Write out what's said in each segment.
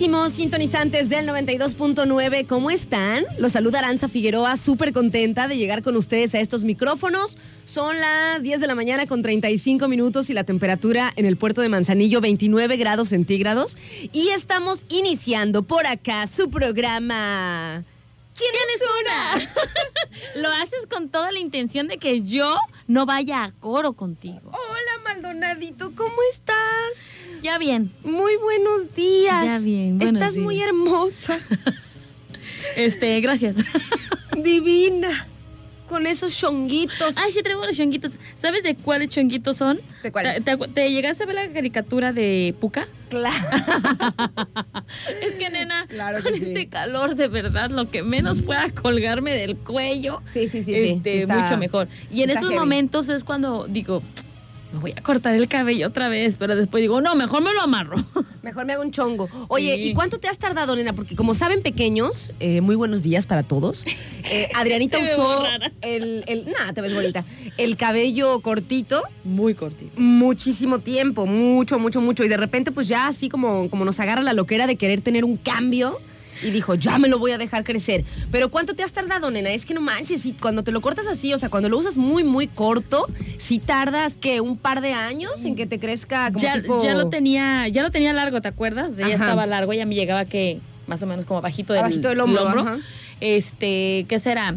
Queridísimos sintonizantes del 92.9. ¿Cómo están? Los saluda Aranza Figueroa, súper contenta de llegar con ustedes a estos micrófonos. Son las 10 de la mañana con 35 minutos y la temperatura en el puerto de Manzanillo 29 grados centígrados. Y estamos iniciando por acá su programa. ¿Quién, es una? Lo haces con toda la intención de que yo no vaya a coro contigo. Hola, Maldonadito, ¿cómo estás? Ya bien. Muy buenos días. Ya bien, buenos Estás días. muy hermosa, Este, gracias. divina, con esos chonguitos. Ay, sí traigo los chonguitos. ¿Sabes de cuáles chonguitos son? ¿De cuáles? ¿Te, te, te llegaste a ver la caricatura de Puka? Claro. Es que, nena, Claro con que sí. este calor, de verdad, lo que menos pueda colgarme del cuello, Sí, sí, sí, este, sí está- mucho mejor. Y en está esos heavy. momentos es cuando digo, me voy a cortar el cabello otra vez, pero después digo, no, mejor me lo amarro. Mejor me hago un chongo. Oye, Sí. ¿y cuánto te has tardado, nena? Porque como saben pequeños, eh, muy buenos días para todos. Eh, Adrianita usó el, el... Nah, te ves bonita. El cabello cortito Muy cortito. muchísimo tiempo, mucho, mucho, mucho. Y de repente, pues ya así como, como nos agarra la loquera de querer tener un cambio. Y dijo, ya me lo voy a dejar crecer. Pero ¿cuánto te has tardado, nena? Es que no manches, y cuando te lo cortas así, o sea, cuando lo usas muy, muy corto, sí tardas que un par de años en que te crezca como ya, tipo- ya lo tenía, ya lo tenía largo, ¿te acuerdas? Ya Ajá. estaba largo, ya me llegaba que más o menos como abajito del, Abajito del hombro, ajá. Este, ¿qué será?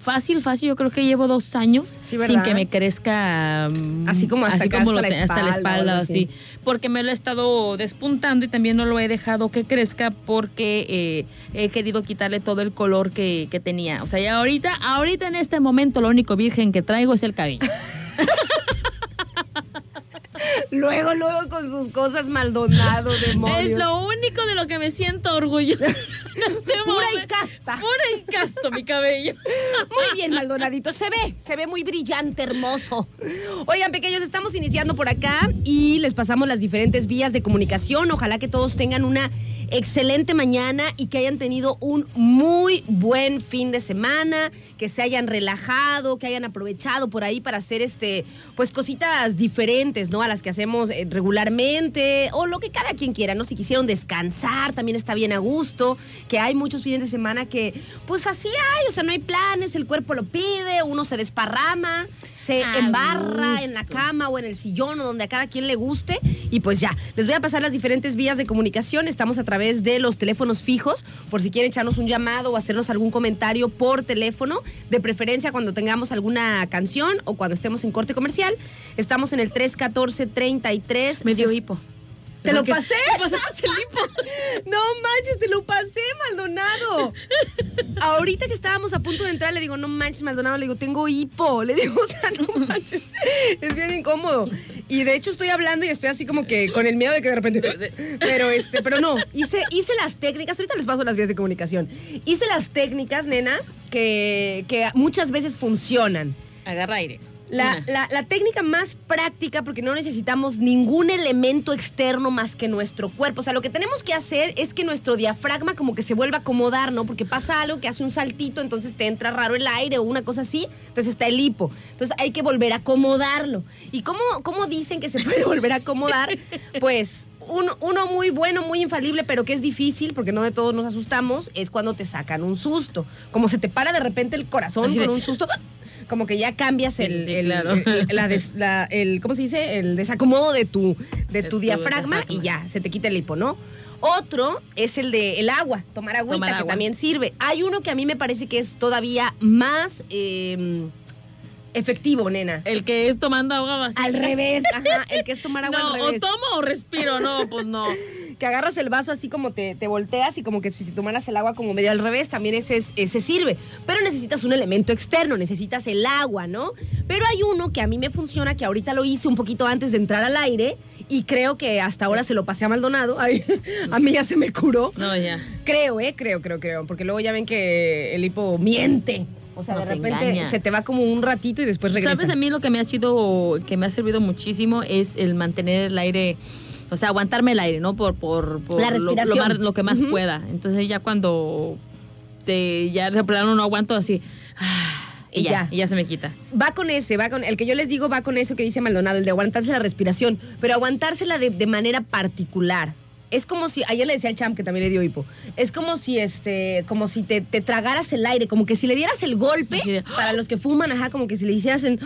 Fácil, fácil, yo creo que llevo dos años sin que me crezca mm, Así como hasta acá, hasta lo la te- hasta la espalda espalda, así. Porque me lo he estado despuntando y también no lo he dejado que crezca porque eh, he querido quitarle todo el color que, que tenía. O sea, ya ahorita, ahorita en este momento lo único virgen que traigo es el cabello. Luego, luego con sus cosas Maldonado, demonios. Es lo único de lo que me siento orgullosa. este Pura y casta. Pura y casto mi cabello. Muy bien, Maldonadito. Se ve, se ve muy brillante, hermoso. Oigan, pequeños, estamos iniciando por acá y les pasamos las diferentes vías de comunicación. Ojalá que todos tengan una excelente mañana y que hayan tenido un muy buen fin de semana, que se hayan relajado, que hayan aprovechado por ahí para hacer este, pues cositas diferentes, ¿no? A las que hacemos eh, regularmente o lo que cada quien quiera, ¿no? Si quisieron descansar, también está bien a gusto, que hay muchos fines de semana que, pues así hay, o sea, no hay planes, el cuerpo lo pide, uno se desparrama, se A embarra en la cama o en el sillón o donde a cada quien le guste y pues ya, les voy a pasar las diferentes vías de comunicación, estamos a través de los teléfonos fijos, por si quieren echarnos un llamado o hacernos algún comentario por teléfono, de preferencia cuando tengamos alguna canción o cuando estemos en corte comercial, estamos en el 314-33. Me dio ses- hipo. ¿Te lo pasé? ¿Te pasaste el hipo? No manches, te lo pasé, Maldonado. Ahorita que estábamos a punto de entrar, le digo, no manches, Maldonado, le digo, tengo hipo. Le digo, o sea, no manches. Es bien incómodo. Y de hecho estoy hablando y estoy así como que con el miedo de que de repente. Pero este, pero no. Hice, hice las técnicas, ahorita les paso las vías de comunicación. Hice las técnicas, nena, que, que muchas veces funcionan. Agarra aire. La, la- la técnica más práctica, porque no necesitamos ningún elemento externo más que nuestro cuerpo. O sea, lo que tenemos que hacer es que nuestro diafragma como que se vuelva a acomodar, ¿no? Porque pasa algo que hace un saltito, entonces te entra raro el aire o una cosa así, entonces está el hipo. Entonces hay que volver a acomodarlo. ¿Y cómo, cómo dicen que se puede volver a acomodar? Pues un- uno muy bueno, muy infalible, pero que es difícil, porque no de todos nos asustamos, es cuando te sacan un susto. Como se te para de repente el corazón Así de- con un susto, como que ya cambias el, el- claro. el- la des- la- el- ¿cómo se dice? El desacomodo de tu, de tu diafragma, y ya, se te quita el hipo, ¿no? Otro es el de el agua, tomar agüita, Tomar que agua. también sirve. Hay uno que a mí me parece que es todavía más eh, efectivo, nena. El que es tomando agua vacía. Al revés, ajá, el que es tomar agua No, al o tomo o respiro, no, pues no. que agarras el vaso así como te, te volteas y como que si te tomaras el agua como medio al revés, también ese, es- ese sirve. Pero necesitas un elemento externo, necesitas el agua, ¿no? Pero hay uno que a mí me funciona, que ahorita lo hice un poquito antes de entrar al aire y creo que hasta ahora se lo pasé a Maldonado. Ay, a mí ya se me curó. No, ya. Creo, ¿eh? Creo, creo, creo. Porque luego ya ven que el hipo miente. O sea, Nos de repente engaña. se te va como un ratito y después regresa. ¿Sabes? A mí lo que me ha sido, que me ha servido muchísimo es el mantener el aire, o sea, aguantarme el aire, ¿no? Por, por, por La lo- lo, respiración. más- lo que más pueda. Entonces ya cuando te, ya de plano no aguanto así, ah, y, ya, ya. y ya se me quita. Va con ese, va con el que yo les digo va con eso que dice Maldonado, el de aguantarse la respiración, pero aguantársela de, de manera particular. Es como si, ayer le decía al champ que también le dio hipo, es como si este, como si te, te tragaras el aire, como que si le dieras el golpe, para los que fuman, ajá, como que si le hicieras en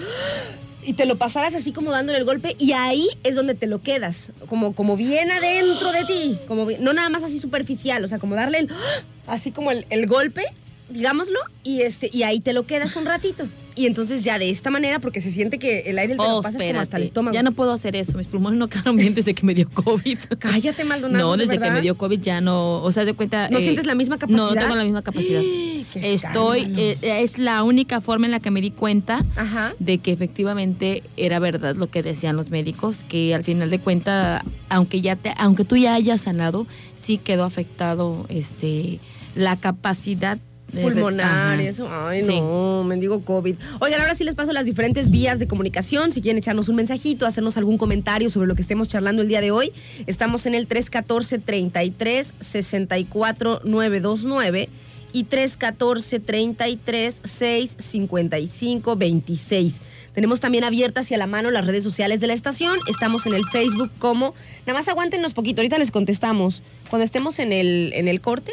y te lo pasaras así como dándole el golpe y ahí es donde te lo quedas, como, como bien adentro de ti, como no nada más así superficial, o sea, como darle el, así como el, el golpe, digámoslo, y este y ahí te lo quedas un ratito. Y entonces ya de esta manera, porque se siente que el aire te Oh, lo pasas como hasta el estómago. Ya no puedo hacer eso. Mis pulmones no quedaron bien desde que me dio COVID. Cállate, Maldonado. No, ¿de desde que me dio COVID ya no, o sea, de cuenta... ¿No eh, sientes la misma No, capacidad? tengo la misma capacidad. Estoy, eh, es la única forma en la que me di cuenta Ajá. de que efectivamente era verdad lo que decían los médicos, que al final de cuenta, aunque ya te, aunque tú ya hayas sanado, sí quedó afectado este la capacidad pulmonar res- y eso. Ay, Sí. no, mendigo COVID. Oigan, ahora sí les paso las diferentes vías de comunicación. Si quieren echarnos un mensajito, hacernos algún comentario sobre lo que estemos charlando el día de hoy, estamos en el 314-33-64-929 y 314-33-655-26. Tenemos también abiertas y a la mano las redes sociales de la estación. Estamos en el Facebook como... Nada más aguántenos poquito, ahorita les contestamos. Cuando estemos en el, en el corte,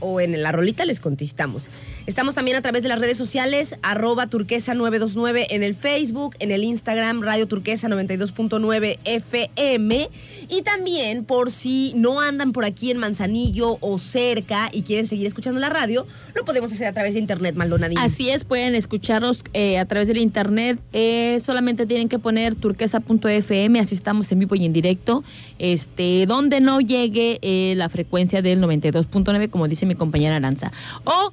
o en la rolita les contestamos. Estamos también a través de las redes sociales, arroba turquesa 929 en el Facebook, en el Instagram, Radio Turquesa 92.9 FM. Y también, por si no andan por aquí en Manzanillo o cerca y quieren seguir escuchando la radio, lo podemos hacer a través de internet, Maldonadín. Así es, pueden escucharnos eh, a través del internet. Eh, solamente tienen que poner turquesa.fm, así estamos en vivo y en directo. Este, donde no llegue eh, la frecuencia del 92.9, como dice mi compañera Aranza. O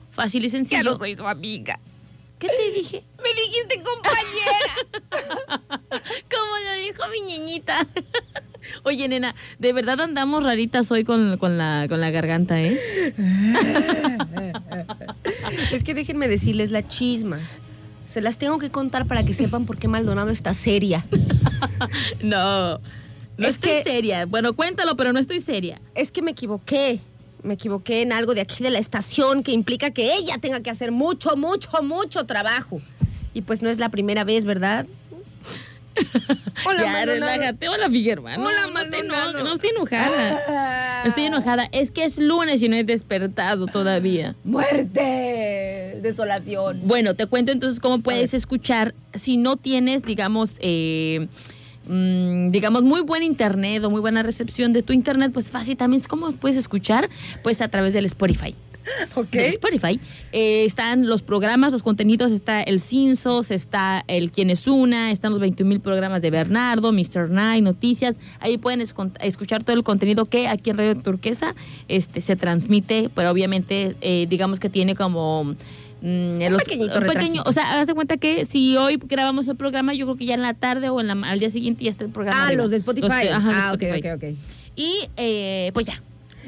fácil y sencillo. soy su amiga. ¿Qué te dije? Me dijiste compañera. Como lo dijo mi niñita. Oye, nena, de verdad andamos raritas hoy con, con la, con la garganta, ¿eh? es que déjenme decirles la chisma. Se las tengo que contar para que sepan por qué Maldonado está seria. No, no Es estoy que- seria. Bueno, cuéntalo, pero no estoy seria. es que me equivoqué. Me equivoqué en algo de aquí de la estación que implica que ella tenga que hacer mucho, mucho, mucho trabajo. Y pues no es la primera vez, ¿verdad? Hola, ya, relájate. Hola, Figueroa. No, Hola, no, te- no, estoy enojada. Ah. No estoy enojada. Es que es lunes y no he despertado todavía. Muerte, desolación. Bueno, te cuento entonces cómo puedes escuchar si no tienes, digamos, eh, mm, digamos, muy buen internet o muy buena recepción de tu internet, pues fácil también. ¿Cómo puedes escuchar? Pues a través del Spotify. Ok. de Spotify. Eh, están los programas, los contenidos, está el Cinsos, está el Quién es Una, están los 21 mil programas de Bernardo, Mr. Night, noticias. Ahí pueden escuchar todo el contenido que aquí en Radio Turquesa este, se transmite, pero obviamente eh, digamos que tiene como... mm, los- pequeñito un pequeño, o sea, haz de cuenta que si hoy grabamos el programa, yo creo que ya en la tarde o en la- al día siguiente ya está el programa. Ah, arriba. los de Spotify. Los que- ajá, de ah, ok, Spotify. ok, ok. Y eh, pues ya.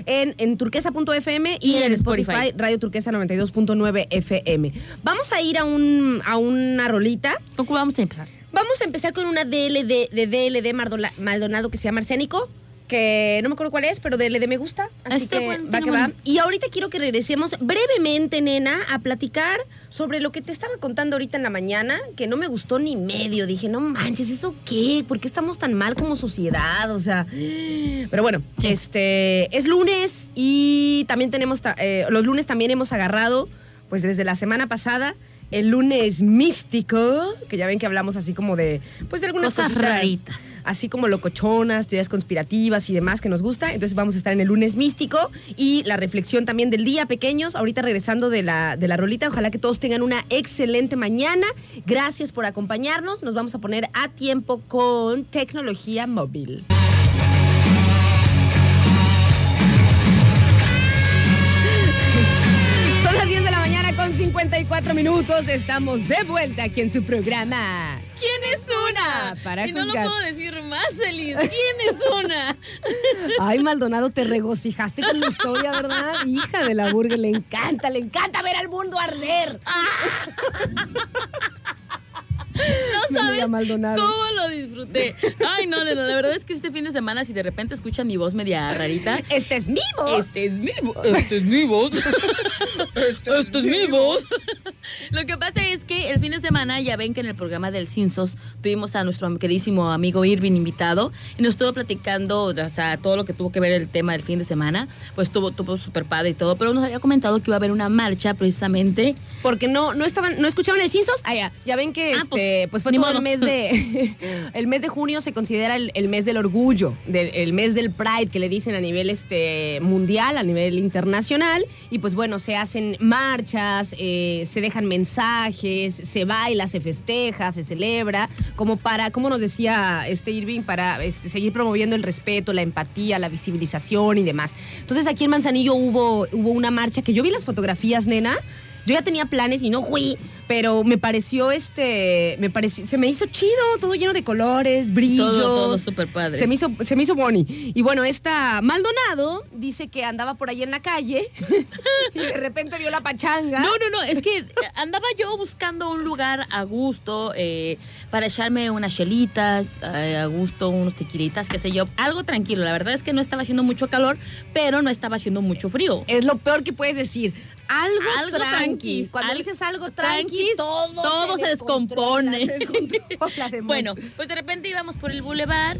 en, en turquesa.fm y, Y en en Spotify, Spotify. Radio Turquesa 92.9 FM. Vamos a ir a, un, a una rolita. ¿Con vamos a empezar? Vamos a empezar con una DLD de DLD Maldonado que se llama Arsénico. Que no me acuerdo cuál es, pero dele de me gusta. Así Está que bueno, va que va. Y ahorita quiero que regresemos brevemente, nena, a platicar sobre lo que te estaba contando ahorita en la mañana, que no me gustó ni medio. Dije, no manches, ¿eso qué? ¿Por qué estamos tan mal como sociedad? O sea, pero bueno, este es lunes y también tenemos, eh, los lunes también hemos agarrado, pues desde la semana pasada, el lunes místico, que ya ven que hablamos así como de, pues de algunas Cosas cositas, raritas. así como locochonas, teorías conspirativas y demás que nos gusta. Entonces vamos a estar en el lunes místico y la reflexión también del día, pequeños. Ahorita regresando de la, de la rolita, ojalá que todos tengan una excelente mañana. Gracias por acompañarnos. Nos vamos a poner a tiempo con tecnología móvil. 54 minutos. Estamos de vuelta aquí en su programa. ¿Quién es una? Para y no lo puedo decir más feliz. ¿Quién es una? Ay, Maldonado, te regocijaste con la historia, ¿verdad? Hija de la burger, le encanta, le encanta ver al mundo arder. No sabes cómo lo disfruté. Ay, no, no, la verdad es que este fin de semana, si de repente escuchan mi voz media rarita, Este es mi voz. Este es mi voz. Este es mi voz. Este es mi voz. Lo que pasa es que el fin de semana, ya ven que en el programa del Cinsos tuvimos a nuestro queridísimo amigo Irving invitado y nos estuvo platicando, o sea, todo lo que tuvo que ver el tema del fin de semana. Pues tuvo, tuvo súper padre y todo, pero nos había comentado que iba a haber una marcha precisamente. Porque no, no estaban, no escucharon el Cinsos. Ah, ya. Ya ven que Ah, este, pues, pues, fue el mes de. el mes de junio se considera el, el mes del orgullo, del, el mes del Pride, que le dicen a nivel este, mundial, a nivel internacional. Y pues bueno, se hacen marchas, eh, se dejan mensajes, se baila, se festeja, se celebra, como para, como nos decía este Irving, para este, seguir promoviendo el respeto, la empatía, la visibilización y demás. Entonces aquí en Manzanillo hubo, hubo una marcha que yo vi las fotografías, nena. Yo ya tenía planes y no fui, pero me pareció este, me pareció, se me hizo chido, todo lleno de colores, brillos. Todo, todo súper padre. Se me hizo, se me hizo boni. Y bueno, esta Maldonado dice que andaba por ahí en la calle y de repente vio la pachanga. No, no, no, es que andaba yo buscando un lugar a gusto eh, para echarme unas chelitas, eh, a gusto, unos tequilitas, qué sé yo, algo tranquilo. La verdad es que no estaba haciendo mucho calor, pero no estaba haciendo mucho frío. Es lo peor que puedes decir. Algo, Algo tranqui. Tranquis, Cuando al- dices algo tranqui, tranquis, todo, todo se descontrola, descompone. se descontrola de Bueno, pues de repente íbamos por el bulevar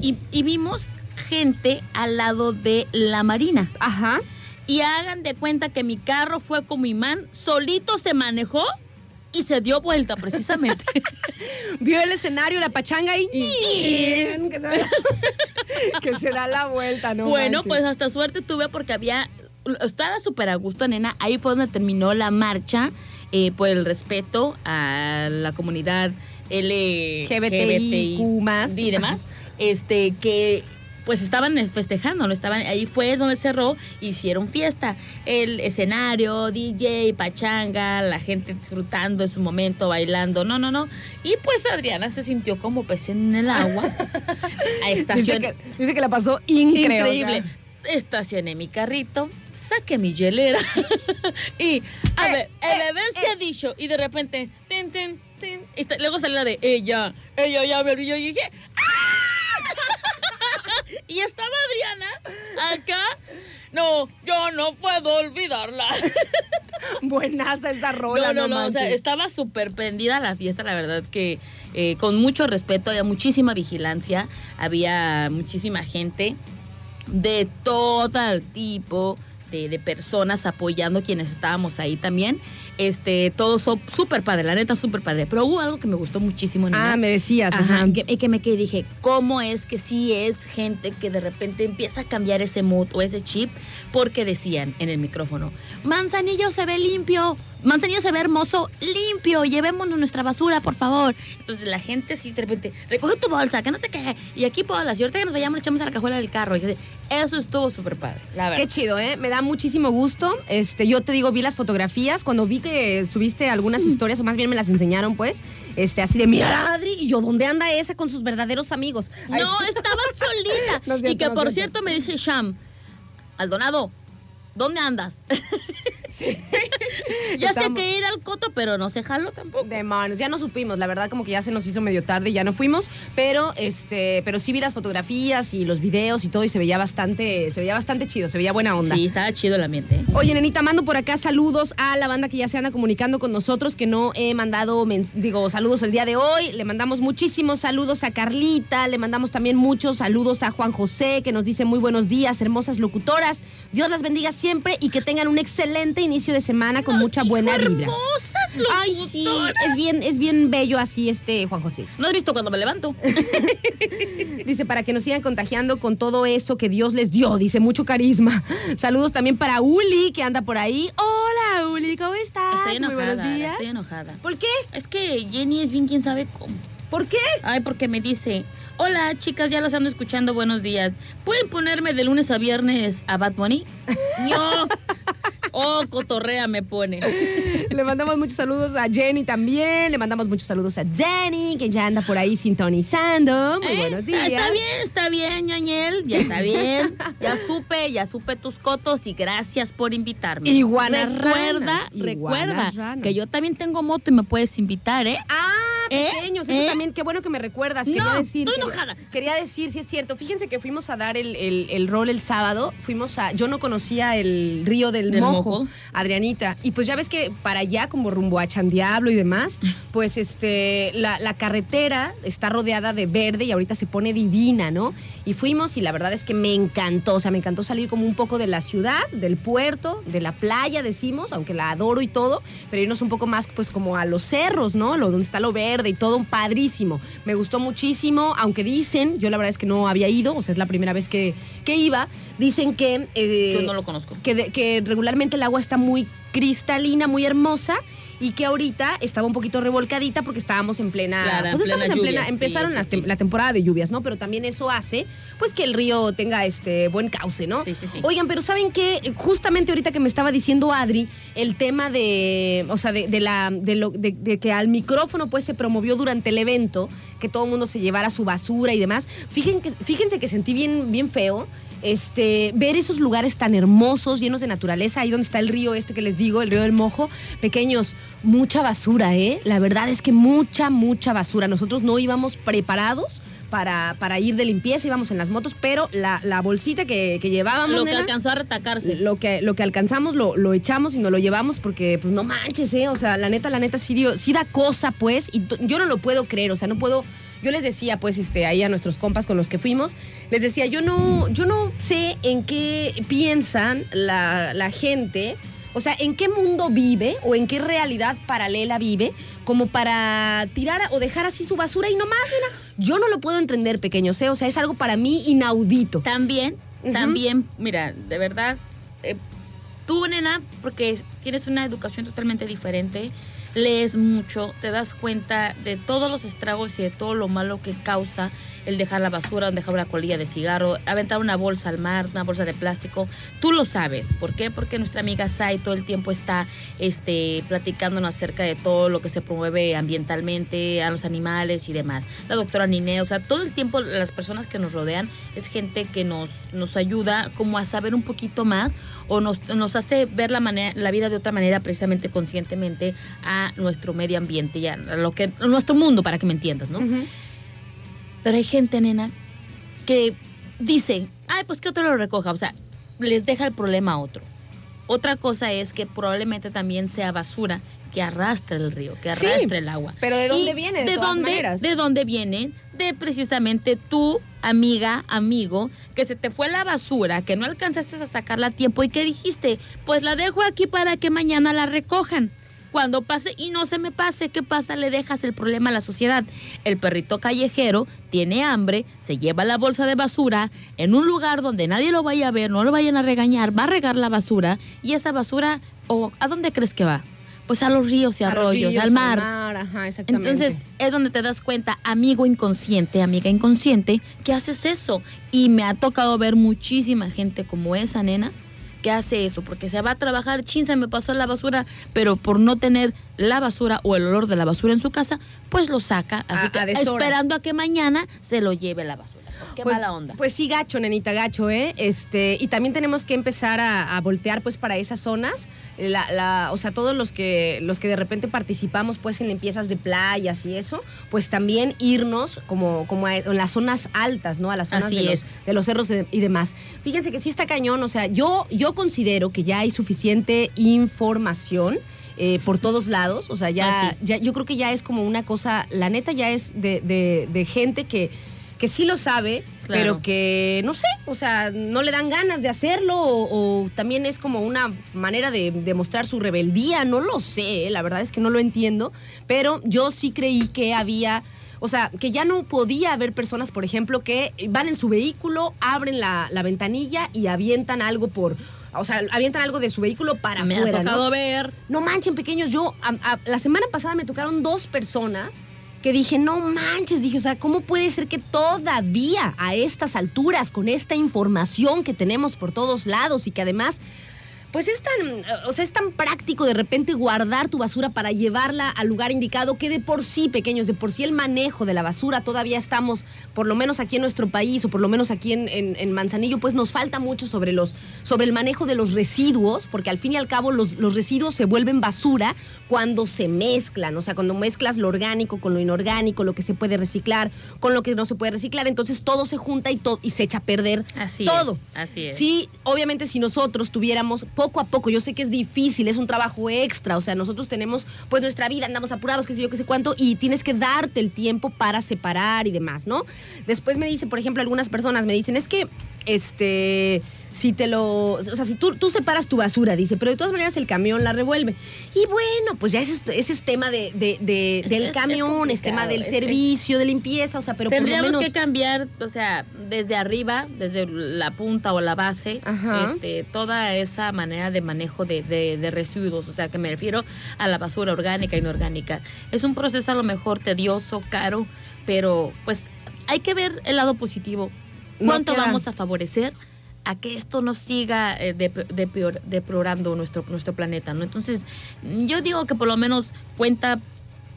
y, y vimos gente al lado de la marina. Ajá. Y hagan de cuenta que mi carro fue como imán, solito se manejó y se dio vuelta precisamente. Vio el escenario, la pachanga y... que, se da, que se da la vuelta, ¿no? bueno, manches. pues hasta suerte tuve porque había, estaba súper a gusto, nena. Ahí fue donde terminó la marcha eh, por el respeto a la comunidad LGBTIQ más. y demás. Este, que pues estaban festejando, ¿no? Estaban, ahí fue donde cerró, hicieron fiesta. El escenario, DJ, pachanga, la gente disfrutando de su momento, bailando, no, no, no. Y pues Adriana se sintió como pez en el agua. A Dice estación, que, dice que la pasó increíble. Increíble. Estacioné mi carrito, saqué mi hielera y a Eh, ver, el eh, beber se ha dicho y de repente, tin, tin, tin, y esta- luego salió la de ella, ella ya bebió y yo dije, ¡ah! y estaba Adriana acá. No, yo no puedo olvidarla. Buenaza esa rola, no, no, no, no, o sea, estaba súper prendida la fiesta, la verdad que eh, con mucho respeto, había muchísima vigilancia, había muchísima gente de todo tipo de, de personas apoyando quienes estábamos ahí también. Este, todo súper padre, la neta súper padre. Pero hubo algo que me gustó muchísimo, nena. Ah, me decías, Ajá, ajá. que, y que me quedé dije, ¿cómo es que sí es gente que de repente empieza a cambiar ese mood o ese chip? Porque decían en el micrófono, Manzanillo se ve limpio, Manzanillo se ve hermoso, limpio, llevémonos nuestra basura, por favor. Entonces la gente sí de repente, recoge tu bolsa, que no sé qué, y aquí bolas, y ahorita que nos vayamos le echamos a la cajuela del carro. Y eso estuvo súper padre, la verdad. Qué chido, ¿eh? Me da muchísimo gusto. Este, yo te digo, vi las fotografías. Cuando vi que subiste algunas Mm. historias, o más bien me las enseñaron, pues, este, así de, mira, Adri, y yo, ¿dónde anda esa con sus verdaderos amigos? Ay, No, estaba solita. No es y cierto, que no es por cierto. cierto me dice Sham, Aldonado, ¿dónde andas? Ya sé que ir al coto, pero no se jaló tampoco. Demonios, ya no supimos, la verdad como que ya se nos hizo medio tarde y ya no fuimos, pero este, pero sí vi las fotografías y los videos y todo y se veía bastante, se veía bastante chido, se veía buena onda. Sí, estaba chido el ambiente. ¿eh? Oye, nenita, mando por acá saludos a la banda que ya se anda comunicando con nosotros, que no he mandado, digo, saludos el día de hoy. Le mandamos muchísimos saludos a Carlita, le mandamos también muchos saludos a Juan José, que nos dice muy buenos días, hermosas locutoras. Dios las bendiga siempre y que tengan un excelente inicio de semana con mucha buena vibra. Hermosas Ay, sí, es bien, es bien bello así este Juan José. ¿No has visto cuando me levanto? Dice, para que nos sigan contagiando con todo eso que Dios les dio. Dice, mucho carisma. Saludos también para Uli, que anda por ahí. Hola, Uli, ¿cómo estás? Estoy Muy buenos enojada, días. estoy enojada. ¿Por qué? Es que Jenny es bien quién sabe cómo. ¿Por qué? Ay, porque me dice, hola chicas, ya los ando escuchando, buenos días. ¿Pueden ponerme de lunes a viernes a Bad Bunny? Yo. Oh, cotorrea me pone. Le mandamos muchos saludos a Jenny también. Le mandamos muchos saludos a Danny, que ya anda por ahí sintonizando. Muy Eh, buenos días. Está bien, está bien, ñañel, ya está bien. Ya supe, ya supe tus cotos y gracias por invitarme. Iguanas Recuerda, recuerda que yo también tengo moto y me puedes invitar, ¿eh? Ah, ¿Eh? pequeños, eso ¿Eh? también, qué bueno que me recuerdas. No, quería decir, estoy quería- enojada. Quería decir, si es cierto, fíjense que fuimos a dar el, el- el rol el sábado, fuimos a, yo no conocía el río del, ¿Del mojo, Mojo? Adrianita, y pues ya ves que para allá, como rumbo a Chandiablo y demás, pues este, la, la carretera está rodeada de verde y ahorita se pone divina, ¿no? Y fuimos y la verdad es que me encantó, o sea, me encantó salir como un poco de la ciudad, del puerto, de la playa, decimos, aunque la adoro y todo, pero irnos un poco más pues como a los cerros, ¿no? Lo, donde está lo verde y todo, padrísimo. Me gustó muchísimo, aunque dicen, yo la verdad es que no había ido, o sea, es la primera vez que, que iba, dicen que... eh, Yo no lo conozco. que, de- que regularmente el agua está muy cristalina, muy hermosa y que ahorita estaba un poquito revolcadita porque estábamos en plena, Claro, pues plena estamos en plena, empezaron sí, las sí. tem- la temporada de lluvias, ¿no? Pero también eso hace pues que el río tenga este buen cauce, ¿no? Sí, sí, sí. Oigan, pero ¿saben qué? Justamente ahorita que me estaba diciendo Adri, el tema de, o sea, de, de la, de, lo, de, de que al micrófono pues se promovió durante el evento, que todo el mundo se llevara su basura y demás. Fíjense fíjense que sentí bien, bien feo este, ver esos lugares tan hermosos, llenos de naturaleza, ahí donde está el río este que les digo, el río del Mojo, pequeños, mucha basura, ¿eh? La verdad es que mucha, mucha basura. Nosotros no íbamos preparados para, para ir de limpieza, íbamos en las motos, pero la, la bolsita que, que llevábamos, Lo que alcanzó a retacarse. lo que, lo que alcanzamos lo, lo echamos y nos lo llevamos porque, pues no manches, ¿eh? O sea, la neta, la neta sí, dio, sí da cosa, pues, y yo no lo puedo creer, o sea, no puedo. Yo les decía, pues, este, ahí a nuestros compas con los que fuimos, les decía, yo no, yo no sé en qué piensan la, la gente, o sea, en qué mundo vive o en qué realidad paralela vive, como para tirar o dejar así su basura y nomás, nena. Yo no lo puedo entender, pequeños, ¿eh? O sea, es algo para mí inaudito. También, también, mira, de verdad, eh, tú, nena, porque tienes una educación totalmente diferente, lees mucho, te das cuenta de todos los estragos y de todo lo malo que causa el dejar la basura, dejar una colilla de cigarro, aventar una bolsa al mar, una bolsa de plástico. Tú lo sabes. ¿Por qué? Porque nuestra amiga Sai todo el tiempo está este, platicándonos acerca de todo lo que se promueve ambientalmente, a los animales y demás. La doctora Niné, o sea, todo el tiempo las personas que nos rodean es gente que nos, nos ayuda como a saber un poquito más o nos, nos hace ver la, manera, la vida de otra manera precisamente conscientemente a nuestro medio ambiente, ya, a lo que, a nuestro mundo, para que me entiendas, ¿no? Pero hay gente, nena, que dicen, ay, pues que otro lo recoja. O sea, les deja el problema a otro. Otra cosa es que probablemente también sea basura que arrastra el río, que Sí, arrastra el agua. pero ¿de dónde ¿Y viene, de todas dónde, maneras? ¿De dónde viene? De precisamente tu amiga, amigo, que se te fue la basura, que no alcanzaste a sacarla a tiempo y que dijiste, pues la dejo aquí para que mañana la recojan. Cuando pase y no se me pase, ¿qué pasa? Le dejas el problema a la sociedad. El perrito callejero tiene hambre, se lleva la bolsa de basura en un lugar donde nadie lo vaya a ver, no lo vayan a regañar, va a regar la basura y esa basura, ¿o ¿a dónde crees que va? Pues a los ríos y A arroyos, ríos, al mar. ajá, exactamente. Entonces es donde te das cuenta, amigo inconsciente, amiga inconsciente, que haces eso. Y me ha tocado ver muchísima gente como esa nena que hace eso, porque se va a trabajar, chin, se me pasó la basura, pero por no tener la basura o el olor de la basura en su casa, pues lo saca, así A- que a esperando a que mañana se lo lleve la basura. Pues qué mala onda. Pues sí, gacho, nenita, gacho, ¿eh? Este, y también tenemos que empezar a, a voltear, pues, para esas zonas. La, la- o sea, todos los que, los que de repente participamos, pues, en limpiezas de playas y eso, pues también irnos como, como a- en las zonas altas, ¿no? A las zonas Así de los, de los cerros de- y demás. Fíjense que sí está cañón, o sea, yo, yo considero que ya hay suficiente información. eh, por todos lados, o sea, ya, Ah, sí. ya, yo creo que ya es como una cosa, la neta ya es de, de- de gente que, que sí lo sabe, Claro. pero que no sé, o sea, no le dan ganas de hacerlo o, o también es como una manera de demostrar su rebeldía, no lo sé, la verdad es que no lo entiendo, pero yo sí creí que había... O sea, que ya no podía haber personas, por ejemplo, que van en su vehículo, abren la, la ventanilla y avientan algo por... O sea, avientan algo de su vehículo para Me afuera, ha ¿no? ver. No manchen, pequeños. Yo, a- a- la semana pasada me tocaron dos personas que dije, no manches, dije, o sea, ¿cómo puede ser que todavía a estas alturas, con esta información que tenemos por todos lados y que además, pues es tan, o sea, es tan práctico de repente guardar tu basura para llevarla al lugar indicado que de por sí, pequeños, de por sí el manejo de la basura todavía estamos, por lo menos aquí en nuestro país o por lo menos aquí en, en- en Manzanillo, pues nos falta mucho sobre, los, sobre el manejo de los residuos, porque al fin y al cabo los, los residuos se vuelven basura cuando se mezclan, o sea, cuando mezclas lo orgánico con lo inorgánico, lo que se puede reciclar con lo que no se puede reciclar, entonces todo se junta y, to- y se echa a perder Así todo. es, así es. Sí, obviamente si nosotros tuviéramos poco a poco, yo sé que es difícil, es un trabajo extra, o sea, nosotros tenemos pues nuestra vida, andamos apurados, qué sé yo, qué sé cuánto, y tienes que darte el tiempo para separar y demás, ¿no? Después me dicen, por ejemplo, algunas personas me dicen, es que, este, si te lo, o sea, si tú, tú separas tu basura, dice, pero de todas maneras el camión la revuelve. Y bueno, pues ya ese, es- ese es tema de, de- de- Es- del es- camión, es, tema del servicio, de limpieza, o sea, pero por lo Tendríamos menos... que cambiar, o sea, desde arriba, desde la punta o la base, Ajá. este, toda esa manera de manejo de, de- de residuos. O sea, que me refiero a la basura orgánica e inorgánica. Es un proceso a lo mejor tedioso, caro, pero pues hay que ver el lado positivo. ¿Cuánto vamos a favorecer? A que esto no siga eh, de- de peor- deplorando nuestro, nuestro planeta, ¿no? Entonces, yo digo que por lo menos cuenta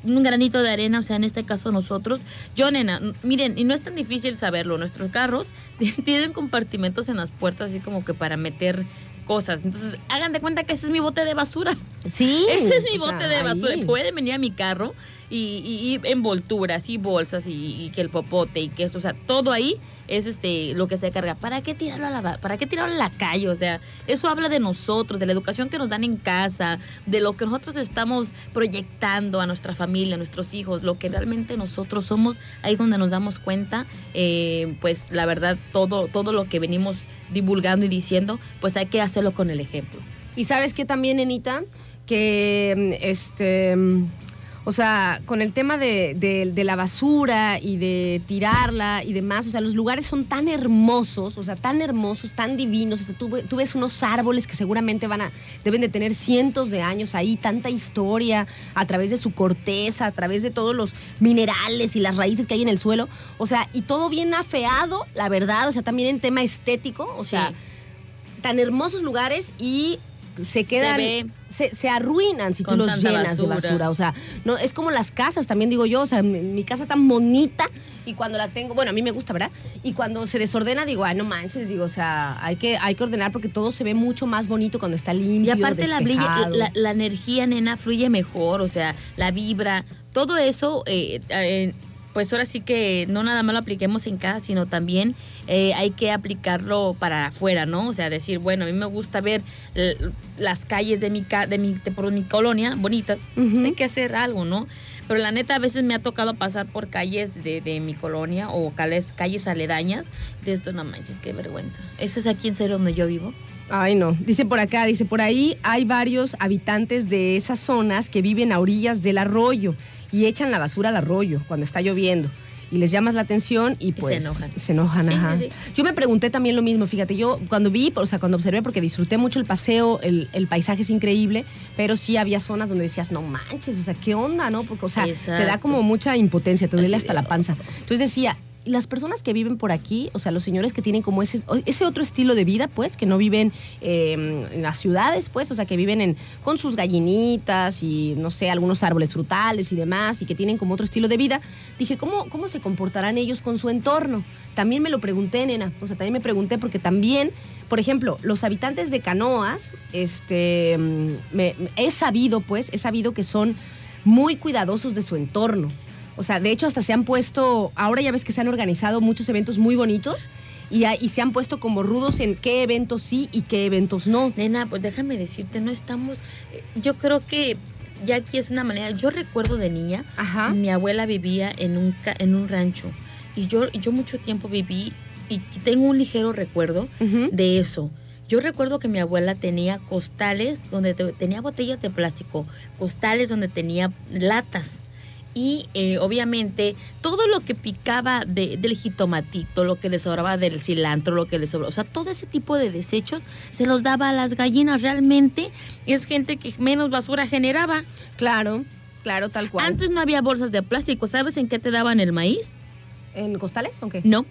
un granito de arena, o sea, en este caso nosotros. Yo, nena, miren, y no es tan difícil saberlo, nuestros carros tienen compartimentos en las puertas así como que para meter cosas. Entonces, hagan de cuenta que ese es mi bote de basura. Sí. Ese es mi sea, bote de basura. ahí. Pueden venir a mi carro y, y- y envolturas y bolsas y, y que el popote y que eso, o sea, todo ahí es este lo que se carga. ¿Para qué tirarlo a la para qué tirarlo a la calle? O sea, eso habla de nosotros, de la educación que nos dan en casa, de lo que nosotros estamos proyectando a nuestra familia, a nuestros hijos, lo que realmente nosotros somos, ahí donde nos damos cuenta, eh, pues la verdad, todo, todo lo que venimos divulgando y diciendo, pues hay que hacerlo con el ejemplo. Y sabes que también, Enita, que este. O sea, con el tema de, de- de la basura y de tirarla y demás, o sea, los lugares son tan hermosos, o sea, tan hermosos, tan divinos. O sea, tú, tú ves unos árboles que seguramente van a, deben de tener cientos de años ahí, tanta historia a través de su corteza, a través de todos los minerales y las raíces que hay en el suelo. O sea, y todo bien afeado, la verdad, o sea, también en tema estético, o sea, Sí. tan hermosos lugares y se quedan, se, se arruinan si tú los llenas de basura. O sea, no, es como las casas, también digo yo, o sea, mi, mi casa tan bonita y cuando la tengo, bueno, a mí me gusta, ¿verdad? Y cuando se desordena digo, ay, no manches, digo, o sea, hay que, hay que ordenar porque todo se ve mucho más bonito cuando está limpio, Y aparte la, brilla- despejado. la, la energía, nena, fluye mejor, o sea, la vibra, todo eso, eh, eh, pues ahora sí que no nada más lo apliquemos en casa, sino también eh, hay que aplicarlo para afuera, ¿no? O sea, decir, bueno, a mí me gusta ver las calles de mi, de mi, de por mi colonia bonitas, pues Ujú. hay que hacer algo, ¿no? Pero la neta, a veces me ha tocado pasar por calles de, de mi colonia o calles, calles aledañas. De esto, no manches, qué vergüenza. ¿Ese es aquí en serio donde yo vivo? Ay, no. Dice por acá, dice por ahí hay varios habitantes de esas zonas que viven a orillas del arroyo y echan la basura al arroyo cuando está lloviendo. Y les llamas la atención y se pues enojan. Se enojan, Sí, ajá. sí, sí. Yo me pregunté también lo mismo, fíjate, yo cuando vi, o sea, cuando observé, porque disfruté mucho el paseo, el, el paisaje es increíble, pero sí había zonas donde decías, no manches, o sea, ¿qué onda, no? Porque, o sea, te da como mucha impotencia, te duele hasta la panza. Entonces decía, las personas que viven por aquí, o sea, los señores que tienen como ese, ese otro estilo de vida, pues, que no viven eh, en las ciudades, pues, o sea, que viven en, con sus gallinitas y, no sé, algunos árboles frutales y demás, y que tienen como otro estilo de vida, dije, ¿cómo, cómo se comportarán ellos con su entorno? También me lo pregunté, nena, o sea, también me pregunté porque también, por ejemplo, los habitantes de Canoas, este, me- me- he sabido, pues, he sabido que son muy cuidadosos de su entorno. O sea, de hecho hasta se han puesto, ahora ya ves que se han organizado muchos eventos muy bonitos y, se han puesto como rudos en qué eventos sí y qué eventos no. Nena, pues déjame decirte, no estamos. eh, Yo creo que ya aquí es una manera. Yo recuerdo de niña, Ajá. mi abuela vivía en un, en un rancho y yo, yo mucho tiempo viví y tengo un ligero recuerdo de eso. Yo recuerdo que mi abuela tenía costales donde te- tenía botellas de plástico, costales donde tenía latas. Y eh, obviamente todo lo que picaba de- del jitomatito, lo que le sobraba del cilantro, lo que le sobraba, o sea, todo ese tipo de desechos se los daba a las gallinas. Realmente es gente que menos basura generaba. Claro, claro, tal cual. Antes no había bolsas de plástico. ¿Sabes en qué te daban el maíz? ¿En costales o qué? No.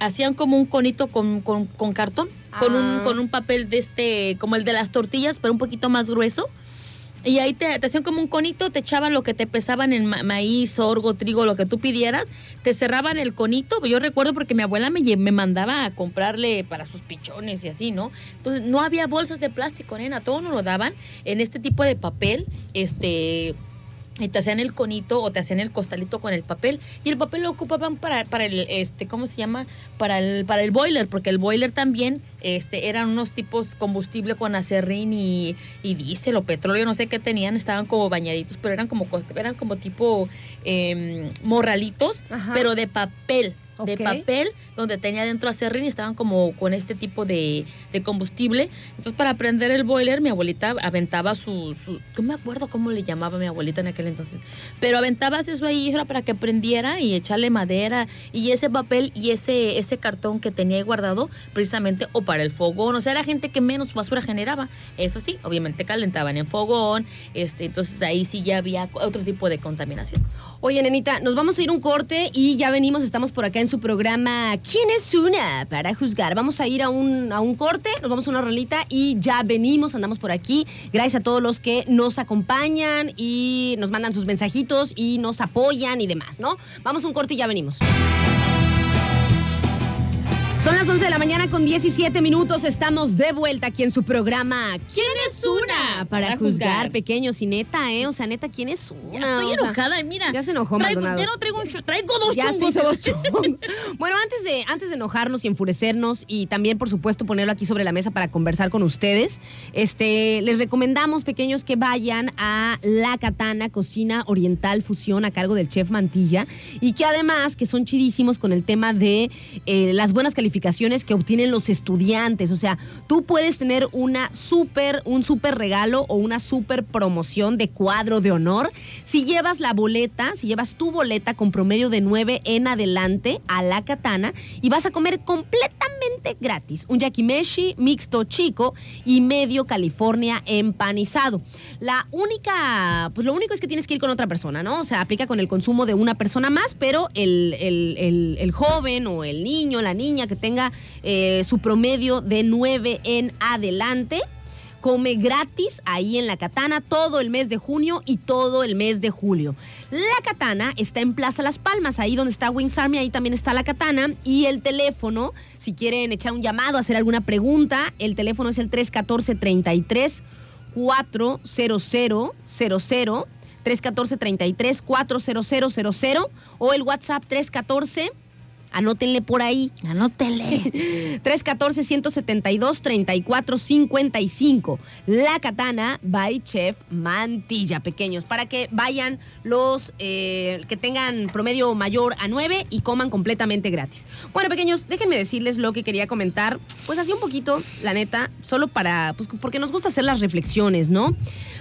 Hacían como un conito con, con- con cartón, con, un, Ah. con un papel de este, como el de las tortillas, pero un poquito más grueso. Y ahí te, te hacían como un conito, te echaban lo que te pesaban en ma- maíz, sorgo, trigo, lo que tú pidieras, te cerraban el conito. Yo recuerdo porque mi abuela me, me mandaba a comprarle para sus pichones y así, ¿no? Entonces no había bolsas de plástico, nena, todo nos lo daban en este tipo de papel, este y te hacían el conito o te hacían el costalito con el papel y el papel lo ocupaban para, para el este cómo se llama para el para el boiler porque el boiler también este eran unos tipos combustible con acerrín y, y diésel o petróleo no sé qué tenían estaban como bañaditos pero eran como eran como tipo em, morralitos Ajá. pero de papel de Ok. papel donde tenía dentro acerrín y estaban como con este tipo de, de combustible. Entonces para prender el boiler mi abuelita aventaba su, su... No me acuerdo cómo le llamaba mi abuelita en aquel entonces. Pero aventabas eso ahí era para que prendiera y echarle madera y ese papel y ese, ese cartón que tenía ahí guardado precisamente o para el fogón. O sea, era gente que menos basura generaba. Eso sí, obviamente calentaban en fogón. Este, entonces ahí sí ya había otro tipo de contaminación. Oye, nenita, nos vamos a ir un corte y ya venimos, estamos por acá en su programa ¿Quién es una? Para juzgar. Vamos a ir a un, a un corte, nos vamos a una rolita y ya venimos, andamos por aquí. Gracias a todos los que nos acompañan y nos mandan sus mensajitos y nos apoyan y demás, ¿no? Vamos a un corte y ya venimos. Son las 11 de la mañana con 17 minutos. Estamos de vuelta aquí en su programa. ¿Quién es una? Para, Para juzgar, juzgar. pequeños y neta, ¿eh? O sea, neta, ¿quién es una? Ya estoy O sea, enojada, mira. ya se enojó, traigo, Maldonado. Ya no traigo un traigo dos ya se hizo dos chungos. Bueno, antes de, antes de enojarnos y enfurecernos y también, por supuesto, ponerlo aquí sobre la mesa para conversar con ustedes, este, les recomendamos, pequeños, que vayan a La Katana Cocina Oriental Fusión a cargo del chef Mantilla y que además, que son chidísimos con el tema de eh, las buenas calificaciones que obtienen los estudiantes. O sea, tú puedes tener una súper, un súper regalo o una súper promoción de cuadro de honor si llevas la boleta, si llevas tu boleta con promedio de 9 en adelante a la katana y vas a comer completamente gratis. Un yakimeshi mixto chico y medio California empanizado. La única, pues lo único es que tienes que ir con otra persona, ¿no? O sea, aplica con el consumo de una persona más, pero el, el- el- joven o el niño, la niña que tenga eh, su promedio de 9 en adelante, come gratis ahí en la Katana todo el mes de junio y todo el mes de julio. La Katana está en Plaza Las Palmas, ahí donde está Wings Army, ahí también está la Katana. Y el teléfono, si quieren echar un llamado, hacer alguna pregunta, el teléfono es el 314-33 40000 314-33 40000 o el WhatsApp 314 Anótenle por ahí. Anótele. 314-172-3455. La Katana by Chef Mantilla, pequeños, para que vayan los eh, que tengan promedio mayor a 9 y coman completamente gratis. Bueno, pequeños, déjenme decirles lo que quería comentar, pues así un poquito, la neta, solo para, pues porque nos gusta hacer las reflexiones, ¿no?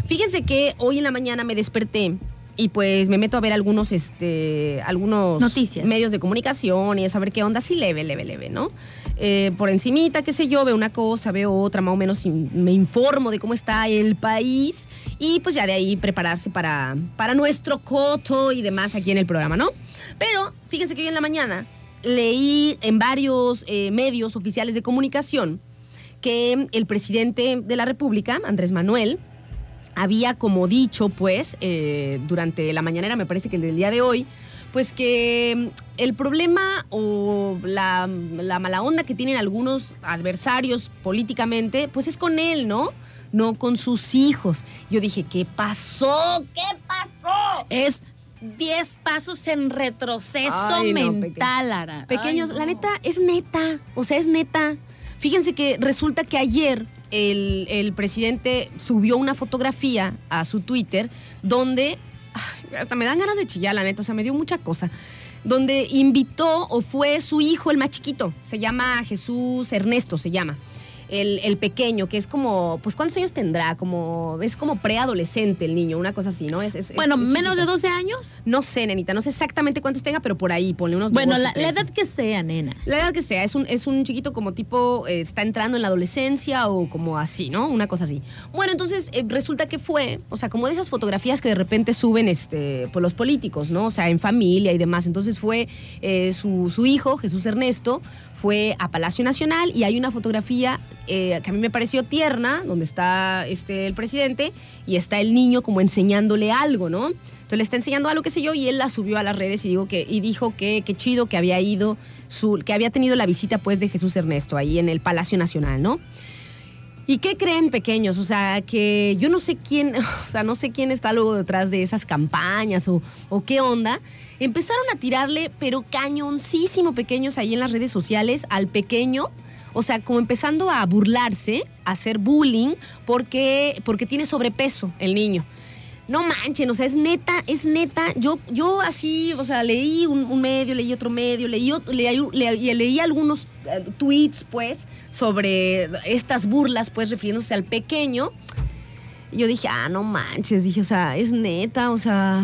Fíjense que hoy en la mañana me desperté y pues me meto a ver algunos, este, algunos Noticias. medios de comunicación y a saber qué onda, así leve, leve, leve, ¿no? Eh, por encimita, qué sé yo, veo una cosa, veo otra, más o menos me informo de cómo está el país y pues ya de ahí prepararse para, para nuestro coto y demás aquí en el programa, ¿no? Pero fíjense que hoy en la mañana leí en varios eh, medios oficiales de comunicación que el presidente de la República, Andrés Manuel, había como dicho, pues, eh, durante la mañanera, me parece que el del día de hoy, pues que mm, el problema o la, la mala onda que tienen algunos adversarios políticamente, pues es con él, ¿no? No con sus hijos. Yo dije, ¿qué pasó? ¿Qué pasó? Es 10 pasos en retroceso Ay, no, mental, Ara. Pequeños, Ay, no. la neta, es neta. O sea, es neta. Fíjense que resulta que ayer el, presidente subió una fotografía a su Twitter donde. hasta me dan ganas de chillar, la neta. O sea, me dio mucha cosa. Donde invitó o fue su hijo, el más chiquito. Se llama Jesús Ernesto, se llama. El, el pequeño, que es como, pues ¿cuántos años tendrá? Como, es como preadolescente el niño, una cosa así, ¿no? Es, es- es Bueno, menos de 12 años. No sé, nenita, no sé exactamente cuántos tenga, pero por ahí, ponle unos Bueno, 12, la, la 13. edad que sea, nena. La edad que sea, es un, es un chiquito como tipo, eh, está entrando en la adolescencia o como así, ¿no? Una cosa así. Bueno, entonces eh, resulta que fue, o sea, como de esas fotografías que de repente suben este, por los políticos, ¿no? O sea, en familia y demás. Entonces fue eh, su, su hijo, Jesús Ernesto, fue a Palacio Nacional y hay una fotografía eh, que a mí me pareció tierna, donde está este, el presidente y está el niño como enseñándole algo, ¿no? Entonces le está enseñando algo, qué sé yo, y él la subió a las redes y, digo que, y dijo que qué chido que había ido, su, que había tenido la visita pues de Jesús Ernesto ahí en el Palacio Nacional, ¿no? ¿Y qué creen pequeños? O sea, que yo no sé quién, o sea, no sé quién está luego detrás de esas campañas o, o qué onda. Empezaron a tirarle, pero cañoncísimo pequeños ahí en las redes sociales al pequeño. O sea, como empezando a burlarse, a hacer bullying, porque, porque tiene sobrepeso el niño. No manchen, o sea, es neta, es neta. Yo, yo así, o sea, leí un, medio, leí otro medio, leí, leí, leí- algunos eh, tweets, pues, sobre estas burlas, pues, refiriéndose al pequeño. Y yo dije, ah, no manches, dije, o sea, es neta, o sea,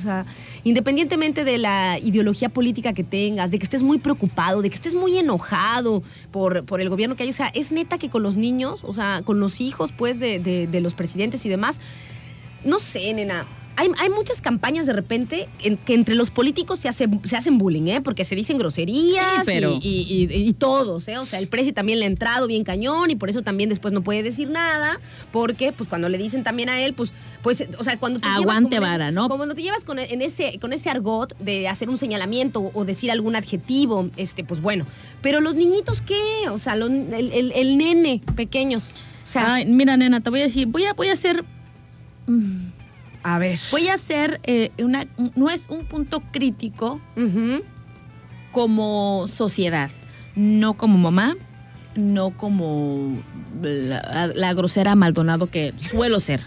o sea, independientemente de la ideología política que tengas, de que estés muy preocupado, de que estés muy enojado por, por el gobierno que hay, o sea, es neta que con los niños, o sea, con los hijos, pues, de, de- de los presidentes y demás, no sé, nena. Hay, hay muchas campañas de repente en que entre los políticos se, hace, se hacen bullying, ¿eh? Porque se dicen groserías Sí, pero- y, y- y- y todos, ¿eh? O sea, el presi también le ha entrado bien cañón y por eso también después no puede decir nada, porque pues cuando le dicen también a él, pues, pues o sea, cuando te Aguante vara, ¿no? Como cuando te llevas con, en ese, con ese argot de hacer un señalamiento o decir algún adjetivo, este, pues bueno. Pero los niñitos, ¿qué? O sea, los- el, el- el nene, pequeños. O sea, Ay, mira, nena, te voy a decir, voy a, voy a hacer, a ver. voy a hacer eh, una, no es un punto crítico como sociedad, no como mamá, no como la, la grosera Maldonado que suelo ser.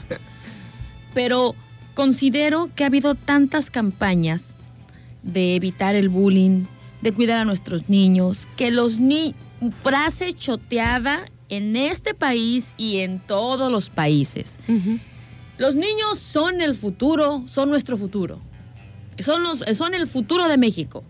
Pero considero que ha habido tantas campañas de evitar el bullying, de cuidar a nuestros niños, que los niños, frase choteada en este país y en todos los países. Los niños son el futuro, son nuestro futuro. Son, los, son el futuro de México.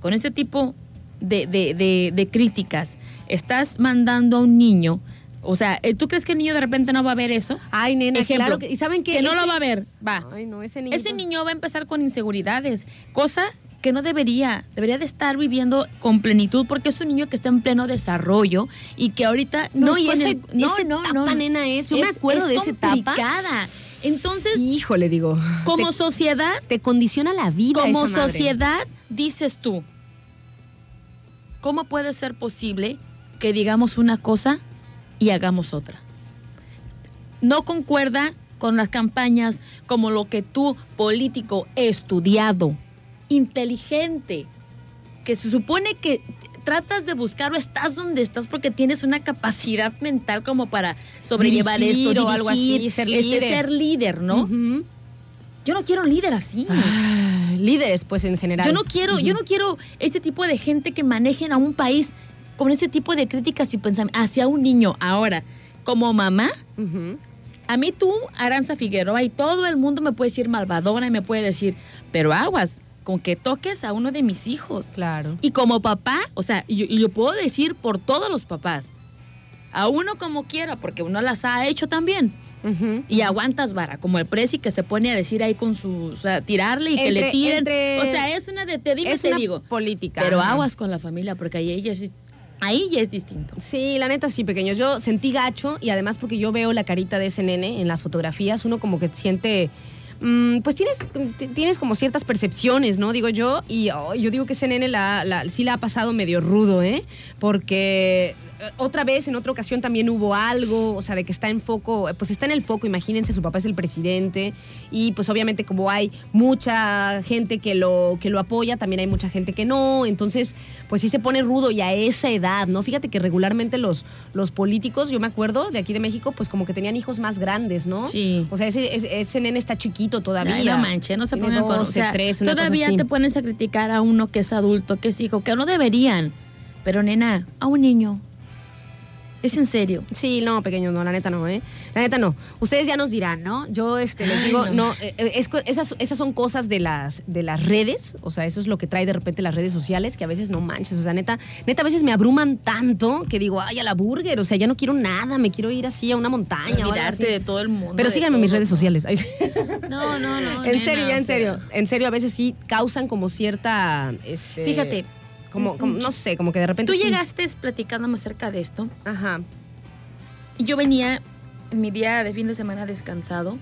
Con este tipo de, de- de- de críticas, estás mandando a un niño. O sea, ¿eh, ¿tú crees que el niño de repente no va a ver eso? Ay, nena, Ejemplo, claro que. ¿Y saben qué? Que no lo va a ver. Va. Ay, no, ese niño. Ese niño va a empezar con inseguridades, cosa que no debería, debería de estar viviendo con plenitud porque es un niño que está en pleno desarrollo y que ahorita no, No, es y ese- el- no, esa no, etapa, no. nena, es- yo me acuerdo de esa etapa. complicada. Entonces, Híjole, digo. como te, sociedad, te condiciona la vida. como esa madre. sociedad, dices tú, ¿cómo puede ser posible que digamos una cosa y hagamos otra? No concuerda con las campañas como lo que tú, político estudiado, inteligente, que se supone que tratas de buscar o estás donde estás porque tienes una capacidad mental como para sobrellevar Dirigir esto o algo así, ser este, líder. ser líder, ¿no? Yo no quiero un líder así. Ah, líderes, pues en general. Yo no quiero, yo no quiero este tipo de gente que manejen a un país con ese tipo de críticas y pensamientos hacia un niño. Ahora, como mamá, Ujú. a mí tú, Aranza Figueroa, y todo el mundo me puede decir malvadona y me puede decir, pero aguas, con que toques a uno de mis hijos. Claro. Y como papá, o sea, yo, yo puedo decir por todos los papás, a uno como quiera, porque uno las ha hecho también. Y aguantas vara, como el presi que se pone a decir ahí con su, o sea, tirarle y que le tiren. entre- o sea, es una de, te digo, es te una digo. política. Pero aguas con la familia, porque ahí ella es, ahí ya es distinto. Sí, la neta sí, pequeños. Yo sentí gacho y además porque yo veo la carita de ese nene en las fotografías, uno como que siente... mm, Pues tienes, tienes como ciertas percepciones, ¿no? Digo yo, y oh, yo digo que nene la, la- sí la ha pasado medio rudo, ¿eh? Porque otra vez, en otra ocasión también hubo algo, o sea, de que está en foco, pues está en el foco, imagínense, su papá es el presidente, y pues obviamente como hay mucha gente que lo, que lo apoya, también hay mucha gente que no, entonces pues sí se pone rudo y a esa edad, ¿no? Fíjate que regularmente los, los políticos, yo me acuerdo de aquí de México, pues como que tenían hijos más grandes, ¿no? Sí. O sea, ese, ese, ese nene está chiquito todavía. Ay, no manches, no se pongan con... 12, O sea, 13, una cosa todavía te pones a criticar a uno que es adulto, que es hijo, que no deberían. Pero nena, a un niño. Es en serio. Sí, no, pequeños, no, la neta no, ¿eh? La neta no. Ustedes ya nos dirán, ¿no? Yo este, les Ay, digo, no. no, eh, eh, es esas, esas son cosas de las, de las redes, o sea, eso es lo que trae de repente las redes sociales, que a veces no manches, o sea, neta, neta, a veces me abruman tanto que digo, ay, a la burger, o sea, ya no quiero nada, me quiero ir así a una montaña. así. de todo el mundo. Pero síganme en mis redes sociales. No, no, no. en nena, serio, ya en sea, serio. En serio, a veces sí causan como cierta. Este, Fíjate. Como, como, no sé, como que de repente. Tú sí. llegaste platicándome acerca de esto Ajá. y yo venía en mi día de fin de semana descansado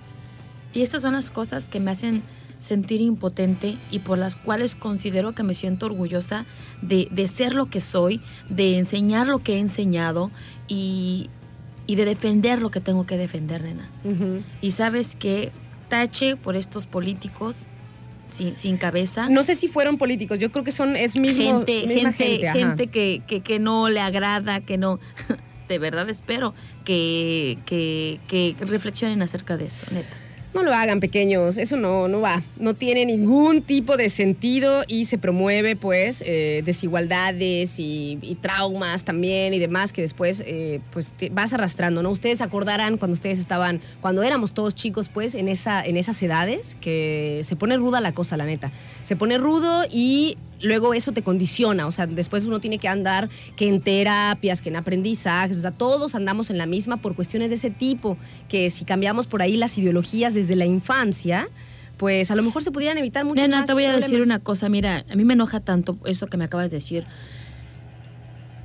y estas son las cosas que me hacen sentir impotente y por las cuales considero que me siento orgullosa de, de ser lo que soy, de enseñar lo que he enseñado y, y de defender lo que tengo que defender, nena. Ujú. Y sabes que tache por estos políticos sin, sin cabeza. No sé si fueron políticos, yo creo que son, es mismo, gente, misma gente, gente que, que, que no le agrada, que no. De verdad espero que, que, que reflexionen acerca de esto, neta. No lo hagan pequeños, eso no, no va. No tiene ningún tipo de sentido y se promueve pues eh, desigualdades y, traumas también y demás que después eh, pues vas arrastrando, ¿no? Ustedes acordarán cuando ustedes estaban, cuando éramos todos chicos pues en, esa, en esas edades que se pone ruda la cosa, la neta. Se pone rudo y luego eso te condiciona, o sea, después uno tiene que andar que en terapias, que en aprendizajes, o sea, todos andamos en la misma por cuestiones de ese tipo, que si cambiamos por ahí las ideologías desde la infancia, pues a lo mejor se pudieran evitar muchos Nena, más te voy a decir una cosa, mira, a mí me enoja tanto esto que me acabas de decir.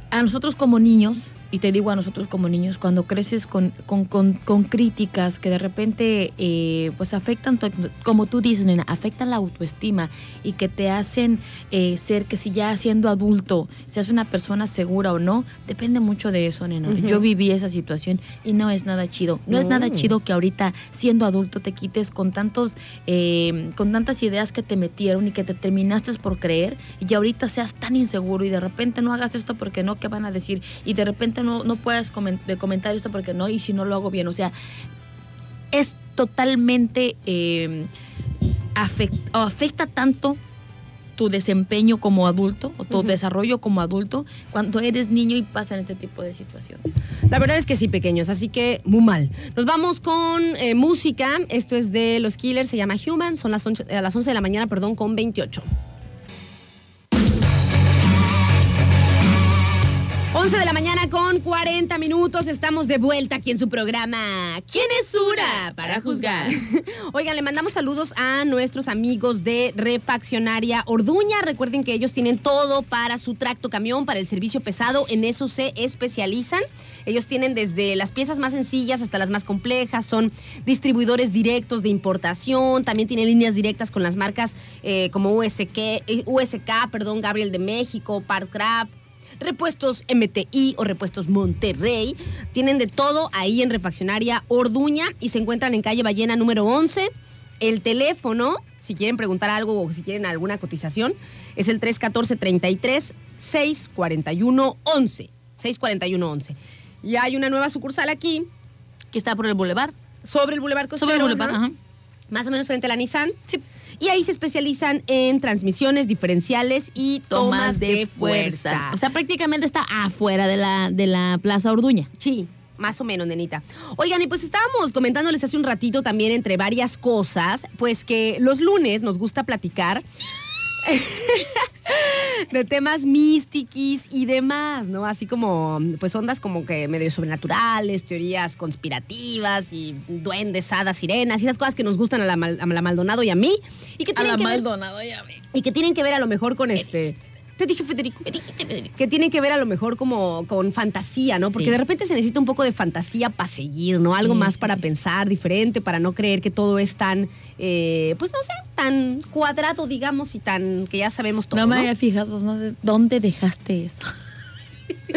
A nosotros como niños, y te digo a nosotros como niños, cuando creces con, con, con- con críticas que de repente eh, pues afectan, tu- como tú dices, nena, afectan la autoestima y que te hacen eh, ser que si ya siendo adulto seas una persona segura o no, depende mucho de eso, nena. Yo viví esa situación y no es nada chido. No, es nada No. chido que ahorita siendo adulto te quites con tantos eh, con tantas ideas que te metieron y que te terminaste por creer y ahorita seas tan inseguro y de repente no hagas esto porque no, ¿qué van a decir? Y de repente no, no puedas de comentar esto porque no y si no lo hago bien. O sea, es totalmente eh, afect- o afecta tanto tu desempeño como adulto o tu desarrollo como adulto cuando eres niño y pasan este tipo de situaciones. La verdad es que sí, pequeños, así que muy mal. Nos vamos con eh, música. Esto es de los Killers, se llama Human. Son las 11, a las 11 de la mañana, perdón, con 28. 11 de la mañana con 40 minutos. Estamos de vuelta aquí en su programa. ¿Quién es Ura? Para juzgar. Oigan, le mandamos saludos a nuestros amigos de Refaccionaria Orduña. Recuerden que ellos tienen todo para su tracto camión, para el servicio pesado. En eso se especializan. Ellos tienen desde las piezas más sencillas hasta las más complejas. Son distribuidores directos de importación. También tienen líneas directas con las marcas eh, como USK, eh, USK, perdón, Gabriel de México, Parcraft. Repuestos MTI o repuestos Monterrey. Tienen de todo ahí en Refaccionaria Orduña y se encuentran en calle Ballena número 11. El teléfono, si quieren preguntar algo o si quieren alguna cotización, es el 314-33-641-11. 641-11. Y hay una nueva sucursal aquí, Que está por el bulevar. sobre el Boulevard Costero. Sobre el ajá. Más o menos frente a la Nissan. Sí. Y ahí se especializan en transmisiones diferenciales y tomas, de, fuerza. O sea, prácticamente está afuera de la, de la Plaza Orduña. Sí, más o menos, nenita. Oigan, y pues estábamos comentándoles hace un ratito también entre varias cosas, pues que los lunes nos gusta platicar. de temas místiquis y demás, ¿no? Así como, pues ondas como que medio sobrenaturales, teorías conspirativas y duendes, hadas, sirenas y esas cosas que nos gustan a la, Mal- a la Maldonado y a mí. Y que A la que ver- Maldonado, ya ve. y que tienen que ver a lo mejor con este. Te dije, Federico. Que tiene que ver a lo mejor como con fantasía, ¿no? Porque Sí. de repente se necesita un poco de fantasía para seguir, ¿no? Algo Sí, más para sí. pensar, diferente, para no creer que todo es tan, eh, pues no sé, tan cuadrado, digamos, y tan que ya sabemos todo. No me ¿no? había fijado dónde, dónde dejaste eso.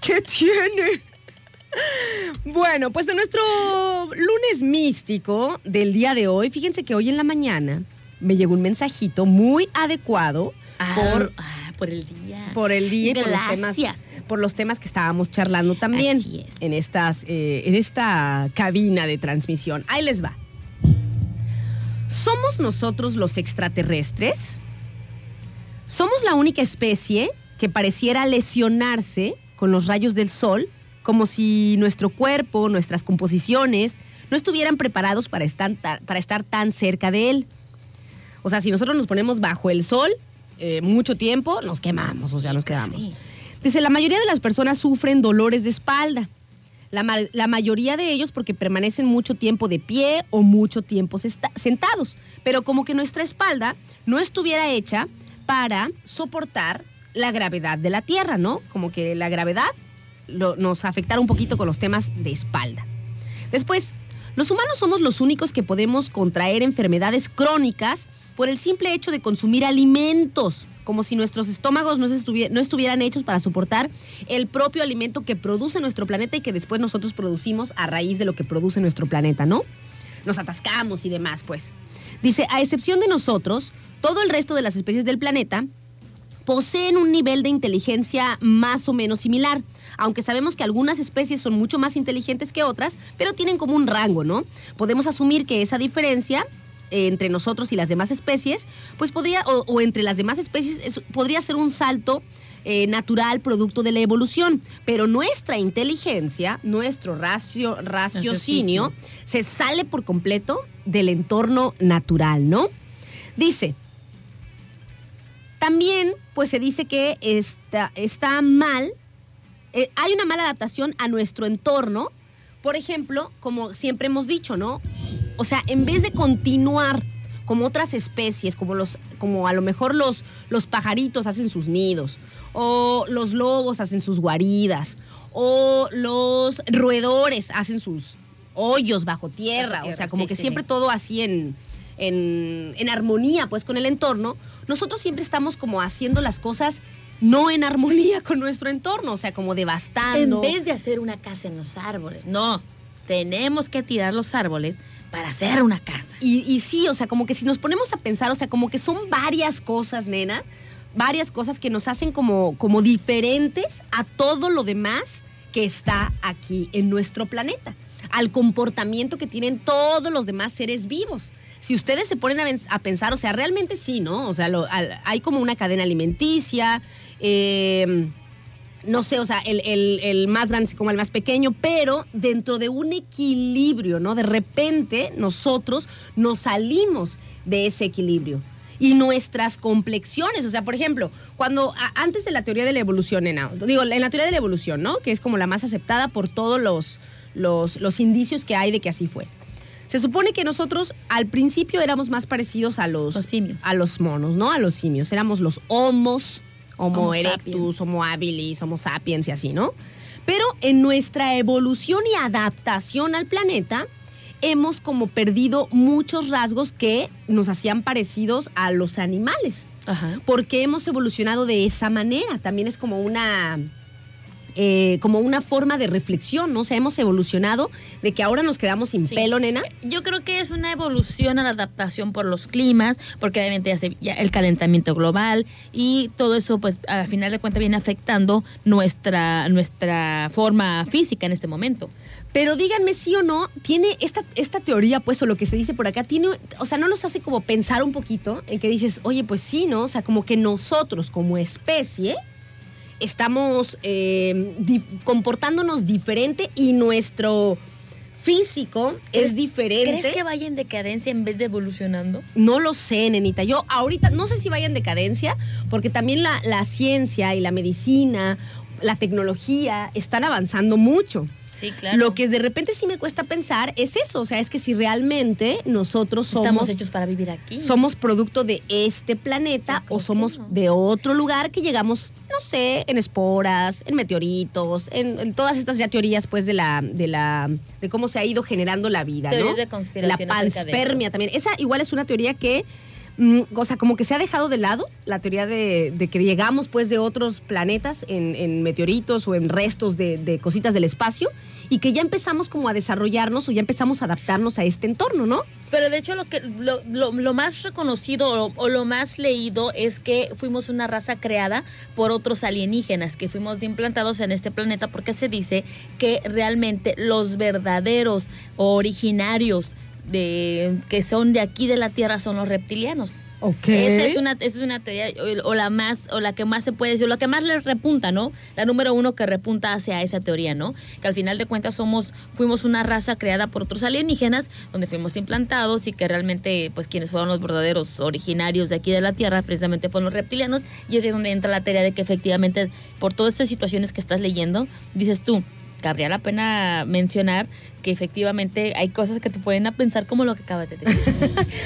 ¿Qué tiene? Bueno, pues en nuestro lunes místico del día de hoy, fíjense que hoy en la mañana me llegó un mensajito muy adecuado por, ah, por el día. por el día y por los, temas, Gracias. por los temas que estábamos charlando también es. en, estas, eh, en esta cabina de transmisión. Ahí les va. ¿Somos nosotros los extraterrestres? ¿Somos la única especie que pareciera lesionarse con los rayos del sol, como si nuestro cuerpo, nuestras composiciones, no estuvieran preparados para estar, ta- para estar tan cerca de él? O sea, si nosotros nos ponemos bajo el sol eh, mucho tiempo, nos quemamos, o sea, nos quedamos. Dice, la mayoría de las personas sufren dolores de espalda. La, ma- la mayoría de ellos porque permanecen mucho tiempo de pie o mucho tiempo sentados. Pero como que nuestra espalda no estuviera hecha para soportar la gravedad de la Tierra, ¿no? Como que la gravedad lo- nos afectara un poquito con los temas de espalda. Después, los humanos somos los únicos que podemos contraer enfermedades crónicas por el simple hecho de consumir alimentos, como si nuestros estómagos no, estuvieran hechos para soportar el propio alimento que produce nuestro planeta y que después nosotros producimos a raíz de lo que produce nuestro planeta, ¿no? Nos atascamos y demás, pues. Dice, a excepción de nosotros, todo el resto de las especies del planeta poseen un nivel de inteligencia más o menos similar, aunque sabemos que algunas especies son mucho más inteligentes que otras, pero tienen como un rango, ¿no? Podemos asumir que esa diferencia entre nosotros y las demás especies, pues podría, o, o entre las demás especies, es- podría ser un salto eh, natural producto de la evolución, pero nuestra inteligencia, nuestro racio- raciocinio, se sale por completo del entorno natural, ¿no? Dice, también, pues se dice que está, está mal, eh, hay una mala adaptación a nuestro entorno, por ejemplo, como siempre hemos dicho, ¿no? O sea, en vez de continuar como otras especies, como los, como a lo mejor los, los pajaritos hacen sus nidos, o los lobos hacen sus guaridas, o los roedores hacen sus hoyos bajo tierra, Bajo o sea, como sí, que sí, siempre todo así en, en, en armonía pues con el entorno, nosotros siempre estamos como haciendo las cosas no en armonía con nuestro entorno, o sea, como En devastando. vez de hacer una casa en los árboles, no. Tenemos que tirar los árboles para hacer una casa. Y, sí, o sea, como que si nos ponemos a pensar, o sea, como que son varias cosas, nena, varias cosas que nos hacen como, como diferentes a todo lo demás que está aquí en nuestro planeta, al comportamiento que tienen todos los demás seres vivos. Si ustedes se ponen a, pensar, o sea, realmente sí, ¿no? O sea, hay como una cadena alimenticia, eh, no sé, o sea, el, el- el más grande se come al más pequeño, pero dentro de un equilibrio, ¿no? De repente nosotros nos salimos de ese equilibrio. Y nuestras complexiones, o sea, por ejemplo, cuando a- antes de la teoría de la evolución, nena, digo, en la teoría de la evolución, ¿no? Que es como la más aceptada por todos los, los, los indicios que hay de que así fue. Se supone que nosotros al principio éramos más parecidos a los, Los simios. a los monos, ¿no? A los simios. Éramos los homos, Homo, Homo erectus, sapiens. Homo habilis, Homo sapiens y así, ¿no? Pero en nuestra evolución y adaptación al planeta, hemos como perdido muchos rasgos que nos hacían parecidos a los animales. Ajá. Porque hemos evolucionado de esa manera. También es como una. Eh, como una forma de reflexión, ¿no? O sea, hemos evolucionado de que ahora nos quedamos sin Sí. pelo, nena. Yo creo que es una evolución a la adaptación por los climas, porque obviamente ya se- ya el calentamiento global y todo eso, pues al final de cuentas viene afectando nuestra, nuestra forma física en este momento. Pero díganme sí o no, tiene esta, esta teoría, pues, o lo que se dice por acá, tiene, o sea, no nos hace como pensar un poquito en que dices, oye, pues sí, ¿no? O sea, como que nosotros como especie estamos eh, di- comportándonos diferente y nuestro físico es diferente. ¿Crees que vaya en decadencia en vez de evolucionando? No lo sé, nenita. Yo ahorita no sé si vaya en decadencia, porque también la, la ciencia y la medicina, la tecnología están avanzando mucho. Sí, claro. Lo que de repente sí me cuesta pensar es eso, o sea, es que si realmente nosotros somos, estamos hechos para vivir aquí. somos producto de este planeta o somos no. de otro lugar que llegamos, no sé, en esporas, en meteoritos, en, en todas estas ya teorías pues de la, de la, de cómo se ha ido generando la vida, Teorías ¿no? de conspiración La panspermia también. Esa igual es una teoría que mm, o sea, como que se ha dejado de lado la teoría de, que llegamos pues de otros planetas en, meteoritos o en restos de, cositas del espacio y que ya empezamos como a desarrollarnos o ya empezamos a adaptarnos a este entorno, ¿no? Pero de hecho lo que lo, más reconocido o, lo más leído es que fuimos una raza creada por otros alienígenas, que fuimos implantados en este planeta porque se dice que realmente los verdaderos originarios de que son de aquí de la Tierra son los reptilianos. Esa es una, esa es una teoría, o, o la más, o la que más se puede decir, lo que más le repunta, ¿no? La número uno que repunta hacia esa teoría, ¿no? Que al final de cuentas somos, fuimos una raza creada por otros alienígenas, donde fuimos implantados y que realmente, pues, quienes fueron los verdaderos originarios de aquí de la Tierra, precisamente fueron los reptilianos, y ese es donde entra la teoría de que efectivamente, por todas estas situaciones que estás leyendo, dices tú, cabría la pena mencionar que efectivamente hay cosas que te pueden a pensar como lo que acabas de decir.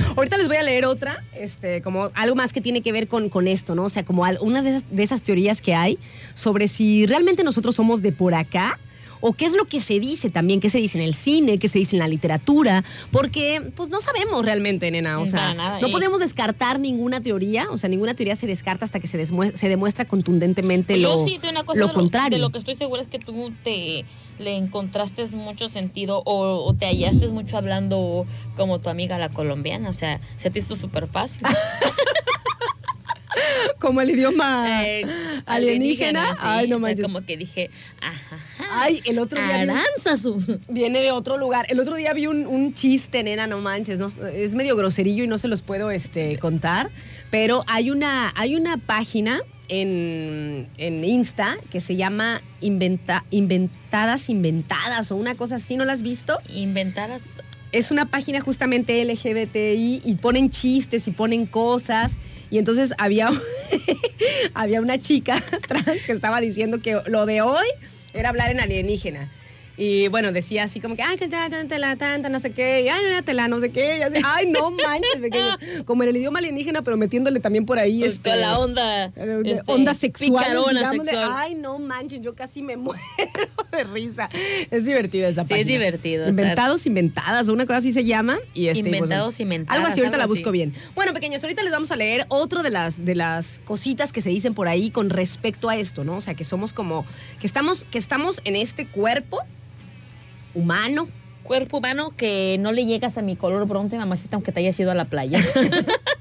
Ahorita les voy a leer otra, este, como algo más que tiene que ver con, con esto, ¿no? O sea, como algunas de esas, de esas teorías que hay sobre si realmente nosotros somos de por acá o qué es lo que se dice también, qué se dice en el cine, qué se dice en la literatura, porque pues no sabemos realmente, nena, o sea, Para nada, no y- podemos descartar ninguna teoría, o sea, ninguna teoría se descarta hasta que se, se demuestra contundentemente Yo lo, sí, de una cosa lo de contrario. de lo que estoy segura es que tú te le encontraste mucho sentido o, o te hallaste mucho hablando como tu amiga la colombiana. O sea, se te hizo súper fácil. Como el idioma Eh, alienígena. sí, Ay, no o sea, manches. como que dije, ajá. Ay, el otro día un-. Viene de otro lugar. El otro día vi un, un chiste, nena, no manches. no es medio groserillo y no se los puedo este, contar. Pero hay una, hay una página en, en Insta que se llama Inventa- Inventadas Inventadas o una cosa así. ¿No la has visto? Inventadas. Es una página justamente LGBTI y ponen chistes y ponen cosas. Y entonces había, había una chica trans que estaba diciendo que lo de hoy era hablar en alienígena. Y bueno, decía así como que, ay, que ya, ya, te la tanta, no sé qué, y ay, ya te la no sé qué, y así, ay, no manches, como en el idioma alienígena, pero metiéndole también por ahí Pues, este, toda la onda. eh, este, onda sexual. Picarona sexual. Ay, no manches, yo casi me muero de risa. Es divertido esa Sí, página. es divertido estar- Inventados, inventadas, o una cosa así se llama. Y este, Inventados, pues, inventadas, Algo así, ahorita la busco así. bien. Bueno, pequeños, ahorita les vamos a leer otro de las, de las cositas que se dicen por ahí con respecto a esto, ¿no? O sea, que somos como, que estamos, que estamos en este cuerpo humano, Cuerpo humano que no le llegas a mi color bronce, mamacita, aunque te hayas ido a la playa.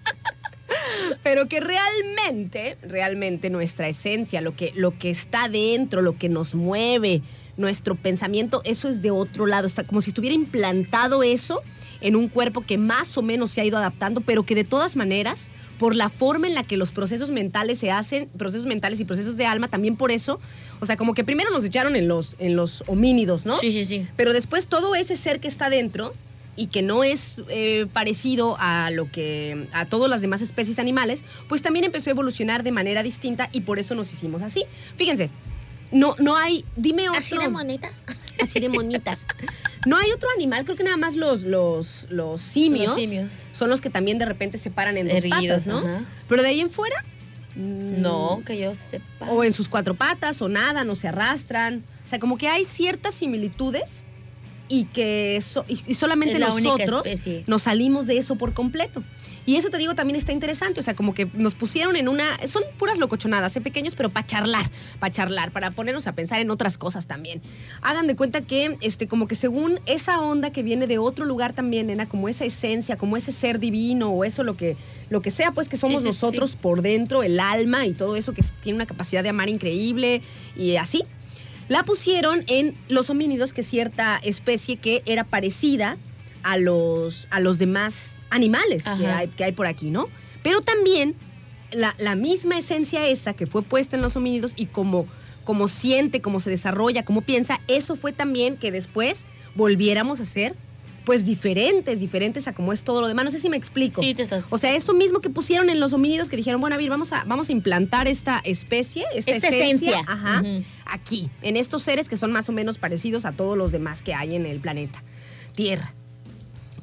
pero que realmente, realmente nuestra esencia, lo que, lo que está dentro, lo que nos mueve, nuestro pensamiento, eso es de otro lado. Está como si estuviera implantado eso en un cuerpo que más o menos se ha ido adaptando, pero que de todas maneras, por la forma en la que los procesos mentales se hacen, procesos mentales y procesos de alma, también por eso, o sea, como que primero nos echaron en los, en los homínidos, ¿no? Sí, sí, sí. Pero después todo ese ser que está dentro y que no es eh, parecido a lo que a todas las demás especies animales, pues también empezó a evolucionar de manera distinta y por eso nos hicimos así. Fíjense, no, no hay, dime otro. Así de monitas. Así de monitas. No hay otro animal, creo que nada más los, los, los simios, Los simios. son los que también de repente se paran en dos Erguidos, patas, ¿no? ajá. Pero de ahí en fuera, mm, No, que yo sepa. o en sus cuatro patas, o nada, no se arrastran. O sea, como que hay ciertas similitudes y que so- y, y solamente nosotros nos salimos de eso por completo. Y eso te digo también está interesante, o sea, como que nos pusieron en una, son puras locochonadas, ¿eh? pequeños, pero para charlar, para charlar, para ponernos a pensar en otras cosas también. Hagan de cuenta que, este, como que según esa onda que viene de otro lugar también, nena, como esa esencia, como ese ser divino o eso lo que, lo que sea, pues que somos Sí, sí, sí. nosotros por dentro, el alma y todo eso que tiene una capacidad de amar increíble y así. La pusieron en los homínidos, que es cierta especie que era parecida a los, a los demás animales que hay, que hay por aquí, ¿no? Pero también la, la misma esencia esa que fue puesta en los homínidos y como, como siente, cómo se desarrolla, cómo piensa, eso fue también que después volviéramos a ser pues diferentes, diferentes a como es todo lo demás. No sé si me explico. Sí, te estás- O sea, eso mismo que pusieron en los homínidos que dijeron, bueno, a ver, vamos a, vamos a implantar esta especie, esta, Esta esencia, esencia. ajá, Ujú. aquí, en estos seres que son más o menos parecidos a todos los demás que hay en el planeta Tierra.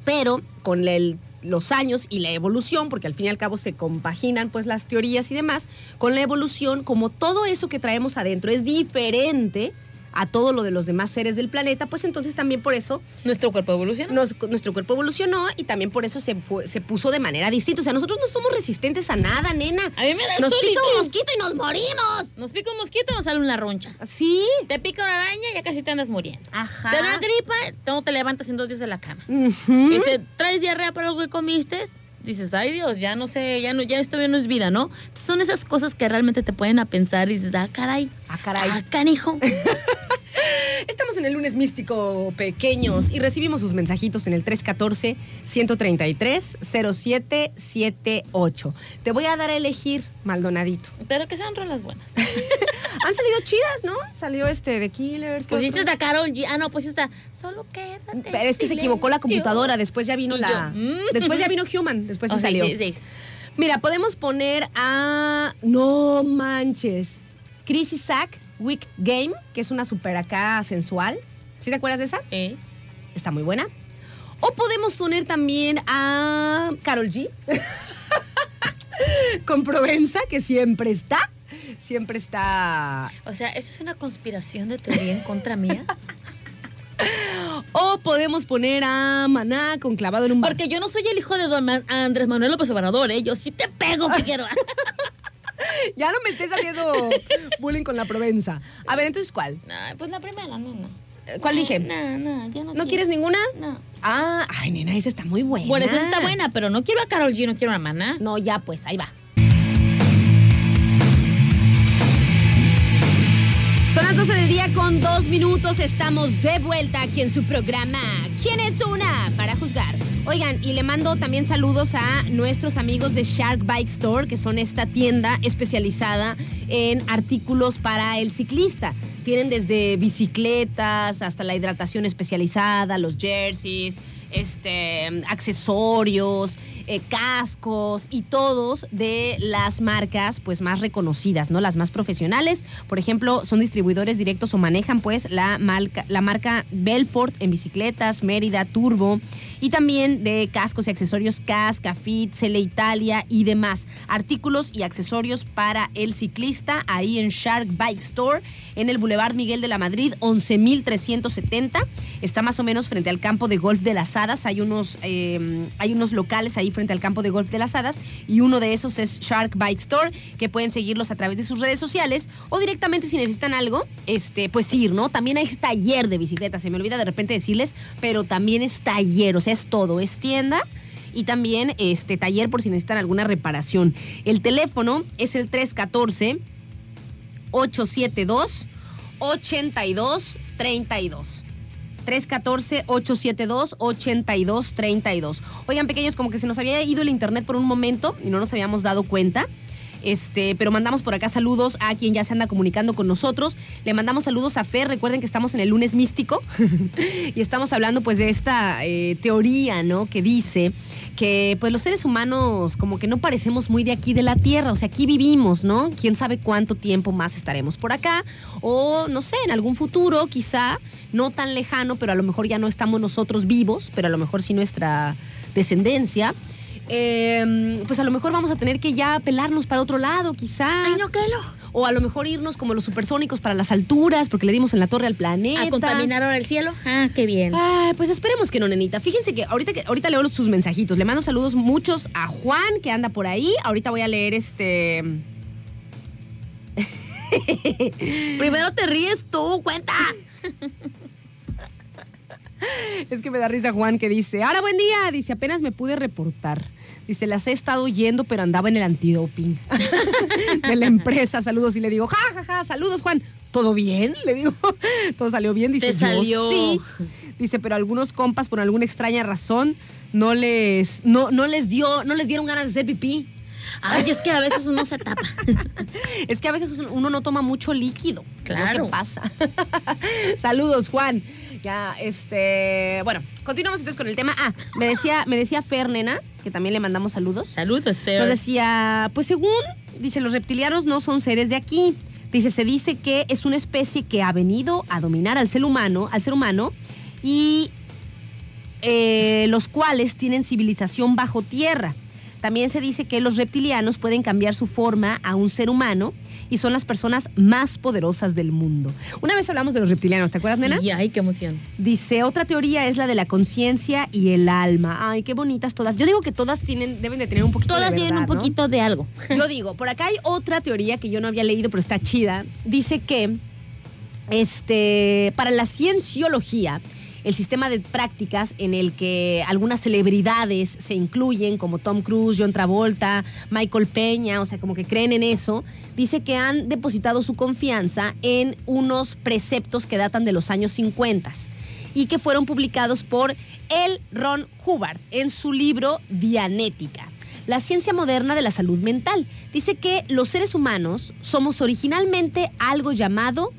Pero con el- los años y la evolución, porque al fin y al cabo se compaginan pues las teorías y demás, con la evolución, como todo eso que traemos adentro es diferente a todo lo de los demás seres del planeta, pues entonces también por eso Nuestro cuerpo evoluciona. nos- nuestro cuerpo evolucionó y también por eso se, fue- se puso de manera distinta. O sea, nosotros no somos resistentes a nada, nena. A mí me da Nos pica un mosquito y nos morimos. Nos pica un mosquito, nos sale una roncha. Sí. Te pica una araña, ya casi te andas muriendo. Ajá. Te da gripa, no te levantas en dos días de la cama. Ujú. Este, traes diarrea por algo que comiste, dices, ay Dios, ya no sé, ya no, ya esto ya no es vida, ¿no? Son esas cosas que realmente te pueden a pensar y dices, ah, caray. Ah, caray. Ah, canijo. Estamos en el lunes místico pequeños y recibimos sus mensajitos en el 314-133-0778. Te voy a dar a elegir, Maldonadito. Pero que sean rolas buenas. Han salido chidas, ¿no? Salió este de Killers. ¿qué Pusiste esta Carol G. Ah, no, pusiste esta. Solo quédate. Pero es que se equivocó la computadora, después ya vino la... mm. Después ya vino Human, después Oh, sí sí, salió. sí, sí. Mira, podemos poner a. No manches. Chris Isaac, Week Game, que es una super acá sensual. ¿Sí te acuerdas de esa? Eh, Está muy buena. O podemos poner también a Carol G. Con Provenza, que siempre está. Siempre está. O sea, ¿eso es una conspiración de teoría en contra mía? O podemos poner a Maná con clavado en un bar. Porque yo no soy el hijo de don Andrés Manuel López Obrador, ¿eh? Yo sí te pego, Figueroa. Ya no me estés haciendo bullying con la Provenza. A ver, entonces, ¿cuál? Pues la primera, nena. ¿Cuál dije? No, no, yo no ¿No quiero. quieres ninguna? No. Ah, ay, nena, esa está muy buena. Bueno, esa está buena, pero no quiero a Carol G, no quiero a Maná. No, ya pues, ahí va. Son las 12 del día con dos minutos. Estamos de vuelta aquí en su programa. ¿Quién es una para juzgar? Oigan, y le mando también saludos a nuestros amigos de Shark Bike Store, que son esta tienda especializada en artículos para el ciclista. Tienen desde bicicletas hasta la hidratación especializada, los jerseys, este, accesorios, eh, cascos y todos de las marcas pues más reconocidas, ¿no? Las más profesionales. Por ejemplo, son distribuidores directos o manejan pues la marca, la marca Belfort en bicicletas, Mérida, Turbo y también de cascos y accesorios Casca, Fit, Cele Italia y demás. Artículos y accesorios para el ciclista ahí en Shark Bike Store en el Boulevard Miguel de la Madrid, 11370. Está más o menos frente al campo de golf de las Hadas. Hay unos, eh, hay unos locales ahí frente al campo de golf de las Hadas y uno de esos es Shark Bike Store, que pueden seguirlos a través de sus redes sociales o directamente si necesitan algo, este, pues ir, ¿no? También hay taller de bicicletas, se me olvida de repente decirles, pero también es taller, o sea, es todo, es tienda y también este taller por si necesitan alguna reparación. El teléfono es el 314 872 8232 314-872-8232. Oigan, pequeños, como que se nos había ido el internet por un momento y no nos habíamos dado cuenta. Este, pero mandamos por acá saludos a quien ya se anda comunicando con nosotros. Le mandamos saludos a Fer. Recuerden que estamos en el lunes místico y estamos hablando pues de esta eh, teoría, ¿no? Que dice que pues los seres humanos como que no parecemos muy de aquí de la Tierra, o sea, aquí vivimos, ¿no? Quién sabe cuánto tiempo más estaremos por acá o no sé, en algún futuro quizá no tan lejano, pero a lo mejor ya no estamos nosotros vivos, pero a lo mejor sí nuestra descendencia. Eh, pues a lo mejor vamos a tener que ya pelarnos para otro lado, quizá. Ay, no, que lo. O a lo mejor irnos como los supersónicos para las alturas, porque le dimos en la torre al planeta. ¿A contaminar ahora el cielo? Ah, qué bien. Ay, pues esperemos que no, nenita. Fíjense que ahorita, ahorita leo sus mensajitos. Le mando saludos muchos a Juan, que anda por ahí. Ahorita voy a leer este. Primero te ríes tú, cuenta. Es que me da risa Juan que dice, ahora buen día, dice, apenas me pude reportar. Dice, las he estado yendo, pero andaba en el antidoping de la empresa. Saludos y le digo, ja, ja, ja, saludos Juan. ¿Todo bien? Le digo, todo salió bien. Dice, Te "Yo salió". sí. Dice, pero algunos compas por alguna extraña razón no les, no, no les dio, no les dieron ganas de hacer pipí. Ay, es que a veces uno se tapa. Es que a veces uno no toma mucho líquido. Claro. que pasa. Saludos, Juan. Ya, este. Bueno, continuamos entonces con el tema. Ah, me decía, me decía Fer, nena, que también le mandamos saludos. Saludos, Fer. Nos decía, pues según, dice, los reptilianos no son seres de aquí. Dice, se dice que es una especie que ha venido a dominar al ser humano, al ser humano, y eh, los cuales tienen civilización bajo tierra. También se dice que los reptilianos pueden cambiar su forma a un ser humano y son las personas más poderosas del mundo. Una vez hablamos de los reptilianos, ¿te acuerdas, nena? Sí, ay, qué emoción. Dice, otra teoría es la de la conciencia y el alma. Ay, qué bonitas todas. Yo digo que todas tienen, deben de tener un poquito Todas de tienen un verdad, ¿no? poquito de algo. Yo digo, por acá hay otra teoría que yo no había leído, pero está chida. Dice que este, para la cienciología, el sistema de prácticas en el que algunas celebridades se incluyen, como Tom Cruise, John Travolta, Michael Peña, o sea, como que creen en eso, dice que han depositado su confianza en unos preceptos que datan de los años 50 y que fueron publicados por L. Ron Hubbard en su libro Dianética. La ciencia moderna de la salud mental. Dice que los seres humanos somos originalmente algo llamado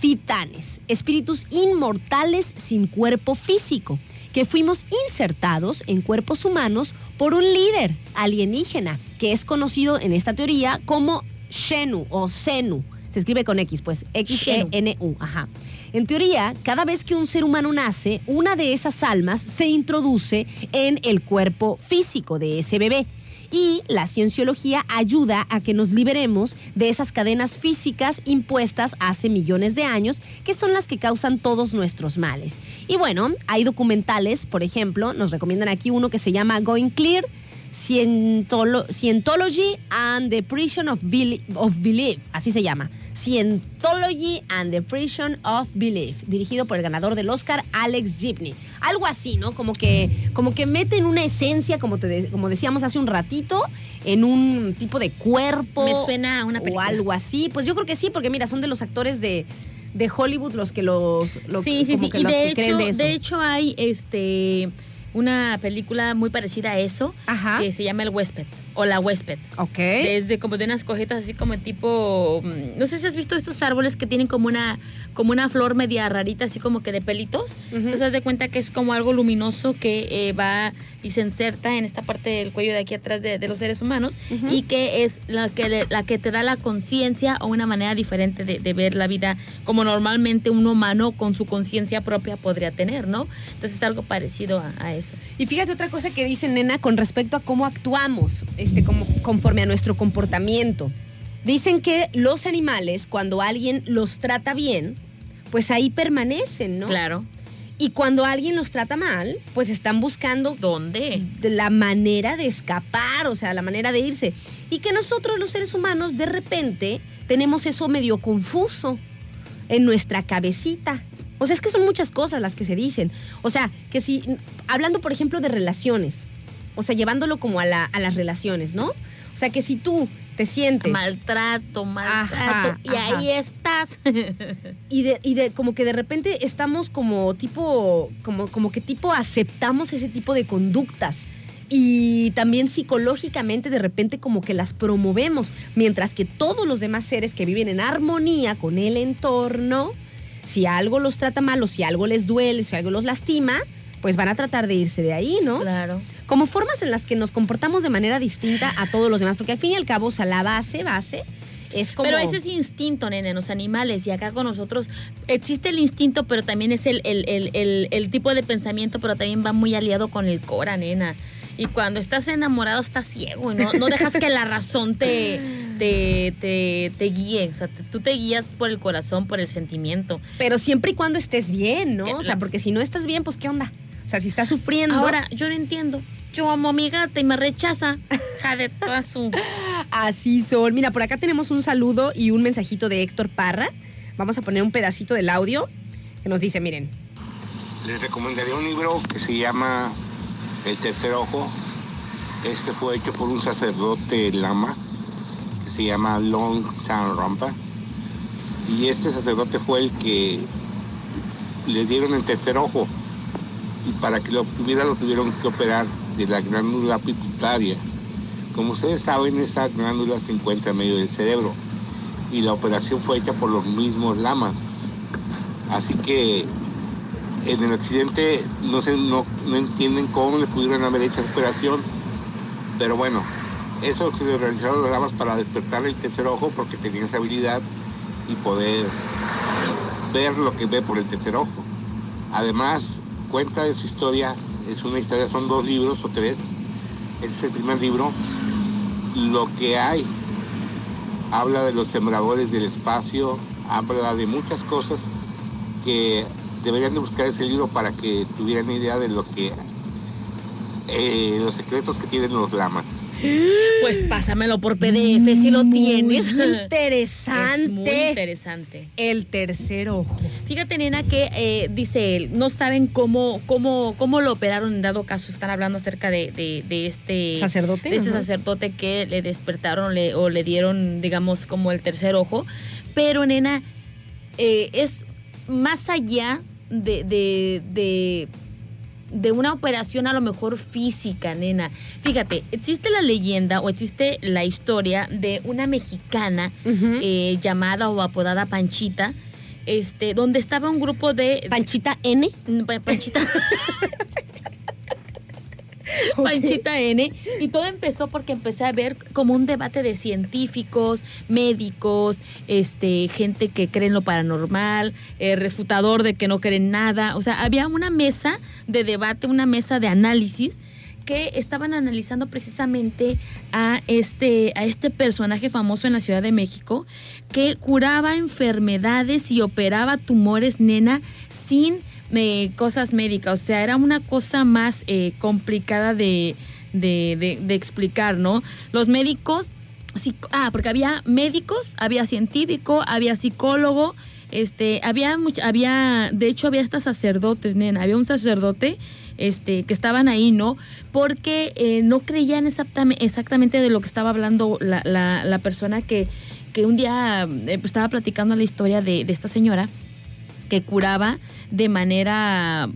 titanes, espíritus inmortales sin cuerpo físico, que fuimos insertados en cuerpos humanos por un líder alienígena, que es conocido en esta teoría como Xenu o Zenu. Se escribe con X, pues X-E-N-U, ajá. En teoría, cada vez que un ser humano nace, una de esas almas se introduce en el cuerpo físico de ese bebé. Y la cienciología ayuda a que nos liberemos de esas cadenas físicas impuestas hace millones de años, que son las que causan todos nuestros males. Y bueno, hay documentales, por ejemplo, nos recomiendan aquí uno que se llama Going Clear, Scientolo- Scientology and the Prison of Belief, así se llama. Scientology and the Prison of Belief, dirigido por el ganador del Oscar, Alex Gibney. Algo así, ¿no? Como que, como que meten una esencia, como, te de- como decíamos hace un ratito, en un tipo de cuerpo. Me suena a una O algo así. Pues yo creo que sí, porque mira, son de los actores de, de Hollywood los que los. lo- sí, sí, sí. que Y de que creen hecho, de de hecho hay este una película muy parecida a eso Ajá. que se llama El Huésped o La Huésped. Ok. Desde como de unas cojetas así como tipo, mm, no sé si has visto estos árboles que tienen como una como una flor media rarita así como que de pelitos. Entonces haz de cuenta que es como algo luminoso que eh, va y se inserta en esta parte del cuello de aquí atrás de, de los seres humanos y que es la que le- la que te da la conciencia o una manera diferente de, de ver la vida como normalmente un humano con su conciencia propia podría tener, ¿no? Entonces es algo parecido a, a eso. Y fíjate otra cosa que dice Nena con respecto a cómo actuamos, este, como, conforme a nuestro comportamiento. Dicen que los animales, cuando alguien los trata bien, pues ahí permanecen, ¿no? Claro. Y cuando alguien los trata mal, pues están buscando ¿Dónde? de la manera de escapar, o sea, la manera de irse. Y que nosotros los seres humanos de repente tenemos eso medio confuso en nuestra cabecita. O sea, es que son muchas cosas las que se dicen. O sea, que si, hablando por ejemplo de relaciones, o sea, llevándolo como a, la- a las relaciones, ¿no? O sea, que si tú te sientes Maltrato, maltrato. Ajá, y ajá. ahí estás. y de, y de como que de repente estamos como tipo, como, como que tipo aceptamos ese tipo de conductas. Y también psicológicamente de repente como que las promovemos, mientras que todos los demás seres que viven en armonía con el entorno, si algo los trata mal o si algo les duele, si algo los lastima, pues van a tratar de irse de ahí, ¿no? claro. Como formas en las que nos comportamos de manera distinta a todos los demás, porque al fin y al cabo, o sea, la base, base, es como... Pero ese es instinto, nene, en los animales. Y acá con nosotros existe el instinto, pero también es el, el- el- tipo de pensamiento, pero también va muy aliado con el cora, nena. Y cuando estás enamorado, estás ciego no, no dejas que la razón te, te, te, te guíe. O sea, te- tú te guías por el corazón, por el sentimiento. Pero siempre y cuando estés bien, ¿no? Eh, O sea, porque si no estás bien, pues ¿qué onda? O sea, si estás sufriendo. Ahora, yo no entiendo. Yo amo a mi gata y me rechaza. Ja de toda su- Así son. Mira, por acá tenemos un saludo y un mensajito de Héctor Parra. Vamos a poner un pedacito del audio que nos dice, miren. Les recomendaría un libro que se llama El Tercer Ojo. Este fue hecho por un sacerdote lama que se llama Long San Rampa. Y este sacerdote fue el que le dieron el tercer ojo. Y para que lo obtuviera lo tuvieron que operar de la glándula pituitaria. Como ustedes saben, esa glándula se encuentra en medio del cerebro. Y la operación fue hecha por los mismos lamas. Así que En el accidente no, se, no, no entienden cómo le pudieron haber hecho esa operación, pero bueno, eso se le realizaron las damas para despertarle el tercer ojo porque tenía esa habilidad y poder ver lo que ve por el tercer ojo. Además, cuenta de su historia, es una historia, son dos libros o tres. Ese es el primer libro. Lo que hay habla de los sembradores del espacio, habla de muchas cosas que deberían de buscar ese libro para que tuvieran idea de lo que eh, los secretos que tienen los lamas. Pues pásamelo por PDF si lo tienes. Interesante. Es muy interesante. El tercer ojo. Fíjate, nena, que eh, dice él, no saben cómo, cómo, cómo lo operaron en dado caso. Están hablando acerca de, de- de este Sacerdote, De este ajá. sacerdote que le despertaron le- o le dieron, digamos, como el tercer ojo. Pero, nena, eh, es más allá de, de, de, una operación a lo mejor física, nena. Fíjate, existe la leyenda o existe la historia de una mexicana eh, llamada o apodada Panchita, este, donde estaba un grupo de... Panchita N. Pa- Panchita. Panchita N. Y todo empezó porque empecé a ver como un debate de científicos, médicos, este, gente que cree en lo paranormal, eh, refutador de que no creen nada. O sea, había una mesa de debate, una mesa de análisis que estaban analizando precisamente a este, a este personaje famoso en la Ciudad de México que curaba enfermedades y operaba tumores, nena, sin eh, cosas médicas. O sea, era una cosa más eh, complicada de, de- explicar, ¿no? Los médicos, ah, porque había médicos, había científico, había psicólogo, este, había, había, de hecho había hasta sacerdotes, nena, había un sacerdote este, que estaban ahí, ¿no? Porque eh, no creían exactamente, exactamente de lo que estaba hablando la, la- la persona que, que un día eh, estaba platicando la historia de, de esta señora que curaba de manera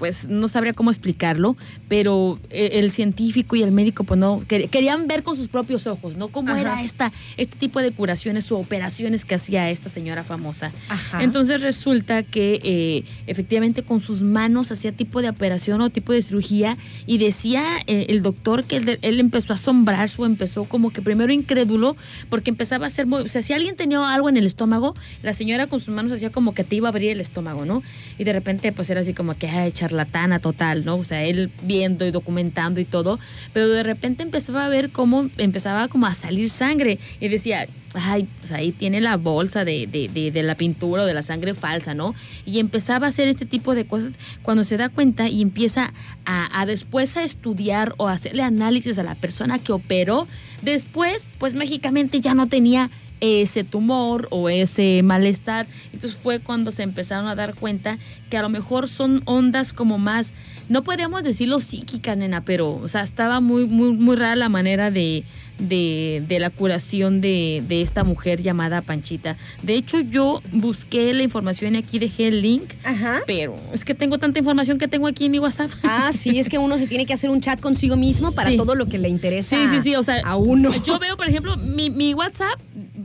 pues no sabría cómo explicarlo, pero eh, el científico y el médico pues no quer- querían ver con sus propios ojos, ¿no? Cómo Ajá. era esta este tipo de curaciones o operaciones que hacía esta señora famosa. Ajá. Entonces resulta que eh, efectivamente con sus manos hacía tipo de operación o tipo de cirugía y decía eh, el doctor que él, él empezó a asombrarse o empezó como que primero incrédulo porque empezaba a hacer, muy- o sea, si alguien tenía algo en el estómago, la señora con sus manos hacía como que te iba a abrir el estómago, ¿no? Y de repente pues era así como que ay, charlatana total, ¿no? O sea, él viendo y documentando y todo, pero de repente empezaba a ver cómo empezaba como a salir sangre y decía, ay, pues ahí tiene la bolsa de, de, la pintura o de la sangre falsa, ¿no? Y empezaba a hacer este tipo de cosas cuando se da cuenta y empieza a, después a estudiar o hacerle análisis a la persona que operó. Después, pues mágicamente ya no tenía ese tumor o ese malestar. Entonces fue cuando se empezaron a dar cuenta que a lo mejor son ondas como más, no podríamos decirlo psíquicas, nena, pero, o sea, estaba muy, muy, muy rara la manera de, de, de la curación de, de esta mujer llamada Panchita. De hecho, yo busqué la información y aquí dejé el link, Ajá. pero es que tengo tanta información que tengo aquí en mi WhatsApp. Ah, sí, es que uno se tiene que hacer un chat consigo mismo para Sí. todo lo que le interesa Sí, sí, sí, o sea, a uno. Yo veo, por ejemplo, mi, mi WhatsApp,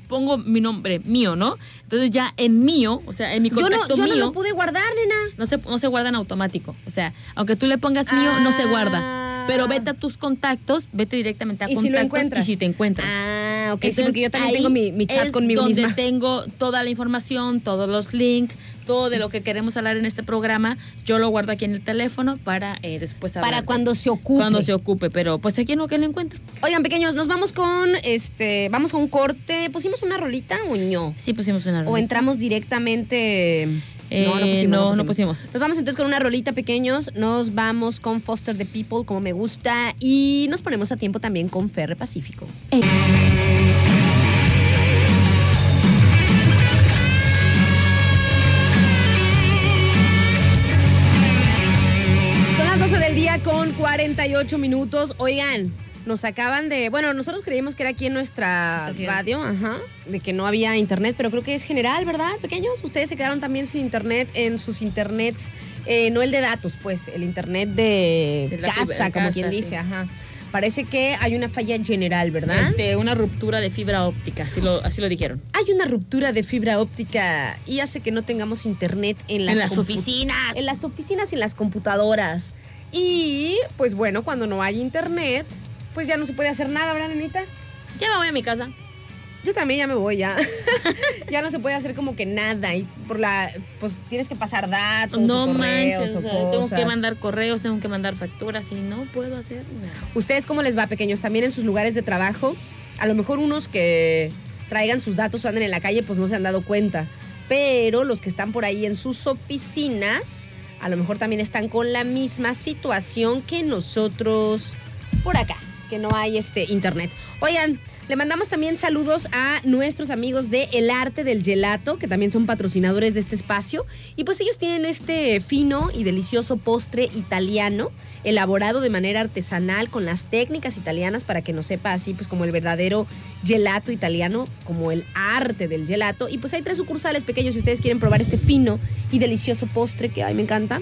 pongo mi nombre mío, ¿no? Entonces ya en mío, o sea, en mi Yo no, contacto yo no mío, lo pude guardar, nena. no se, no se guarda en automático. O sea, aunque tú le pongas mío, no se guarda. Pero vete a tus contactos, vete directamente a Ah. Y si lo contactos encuentras. y si te encuentras. Ah, ok, sí, porque yo también ahí tengo mi, mi chat es conmigo donde misma. tengo toda la información, todos los links, todo de lo que queremos hablar en este programa. Yo lo guardo aquí en el teléfono para eh, después hablar. Para cuando se ocupe. Cuando se ocupe, pero pues aquí no que lo encuentro. Oigan, pequeños, nos vamos con este, vamos a un corte. ¿Pusimos una rolita o no? Sí pusimos una O rolita. entramos directamente. Eh, no, no pusimos. Nos vamos entonces con una rolita, pequeños. Nos vamos con Foster the People, como me gusta. Y nos ponemos a tiempo también con Ferre Pacífico. Son con 48 minutos. Oigan, nos acaban de. Bueno, nosotros creímos que era aquí en nuestra Estación. radio, ajá, de que no había internet, pero creo que es general, ¿verdad, pequeños? Ustedes se quedaron también sin internet en sus internets, eh, no el de datos, pues, el internet de, casa, fibra- como casa, quien sí. dice, ajá. Parece que hay una falla general, ¿verdad? Este, una ruptura de fibra óptica, así lo, así lo dijeron. Hay una ruptura de fibra óptica y hace que no tengamos internet en las, En las compu- oficinas. En las oficinas y en las computadoras. Y pues bueno, cuando no hay internet, pues ya no se puede hacer nada, ¿verdad, nenita? Ya me voy a mi casa. Yo también ya me voy, ya. ya no se puede hacer como que nada. Y por la. Pues tienes que pasar datos. No o correos, manches, o tengo que mandar correos, tengo que mandar facturas y no puedo hacer nada. ¿Ustedes cómo les va, pequeños? También en sus lugares de trabajo. A lo mejor unos que traigan sus datos o anden en la calle, pues no se han dado cuenta. Pero los que están por ahí en sus oficinas, a lo mejor también están con la misma situación que nosotros por acá, que no hay este internet. Oigan, le mandamos también saludos a nuestros amigos de El Arte del Gelato, que también son patrocinadores de este espacio. Y pues ellos tienen este fino y delicioso postre italiano, elaborado de manera artesanal con las técnicas italianas para que nos sepa así, pues como el verdadero gelato italiano, como el arte del gelato. Y pues hay tres sucursales pequeños si ustedes quieren probar este fino y delicioso postre que, ay, me encanta.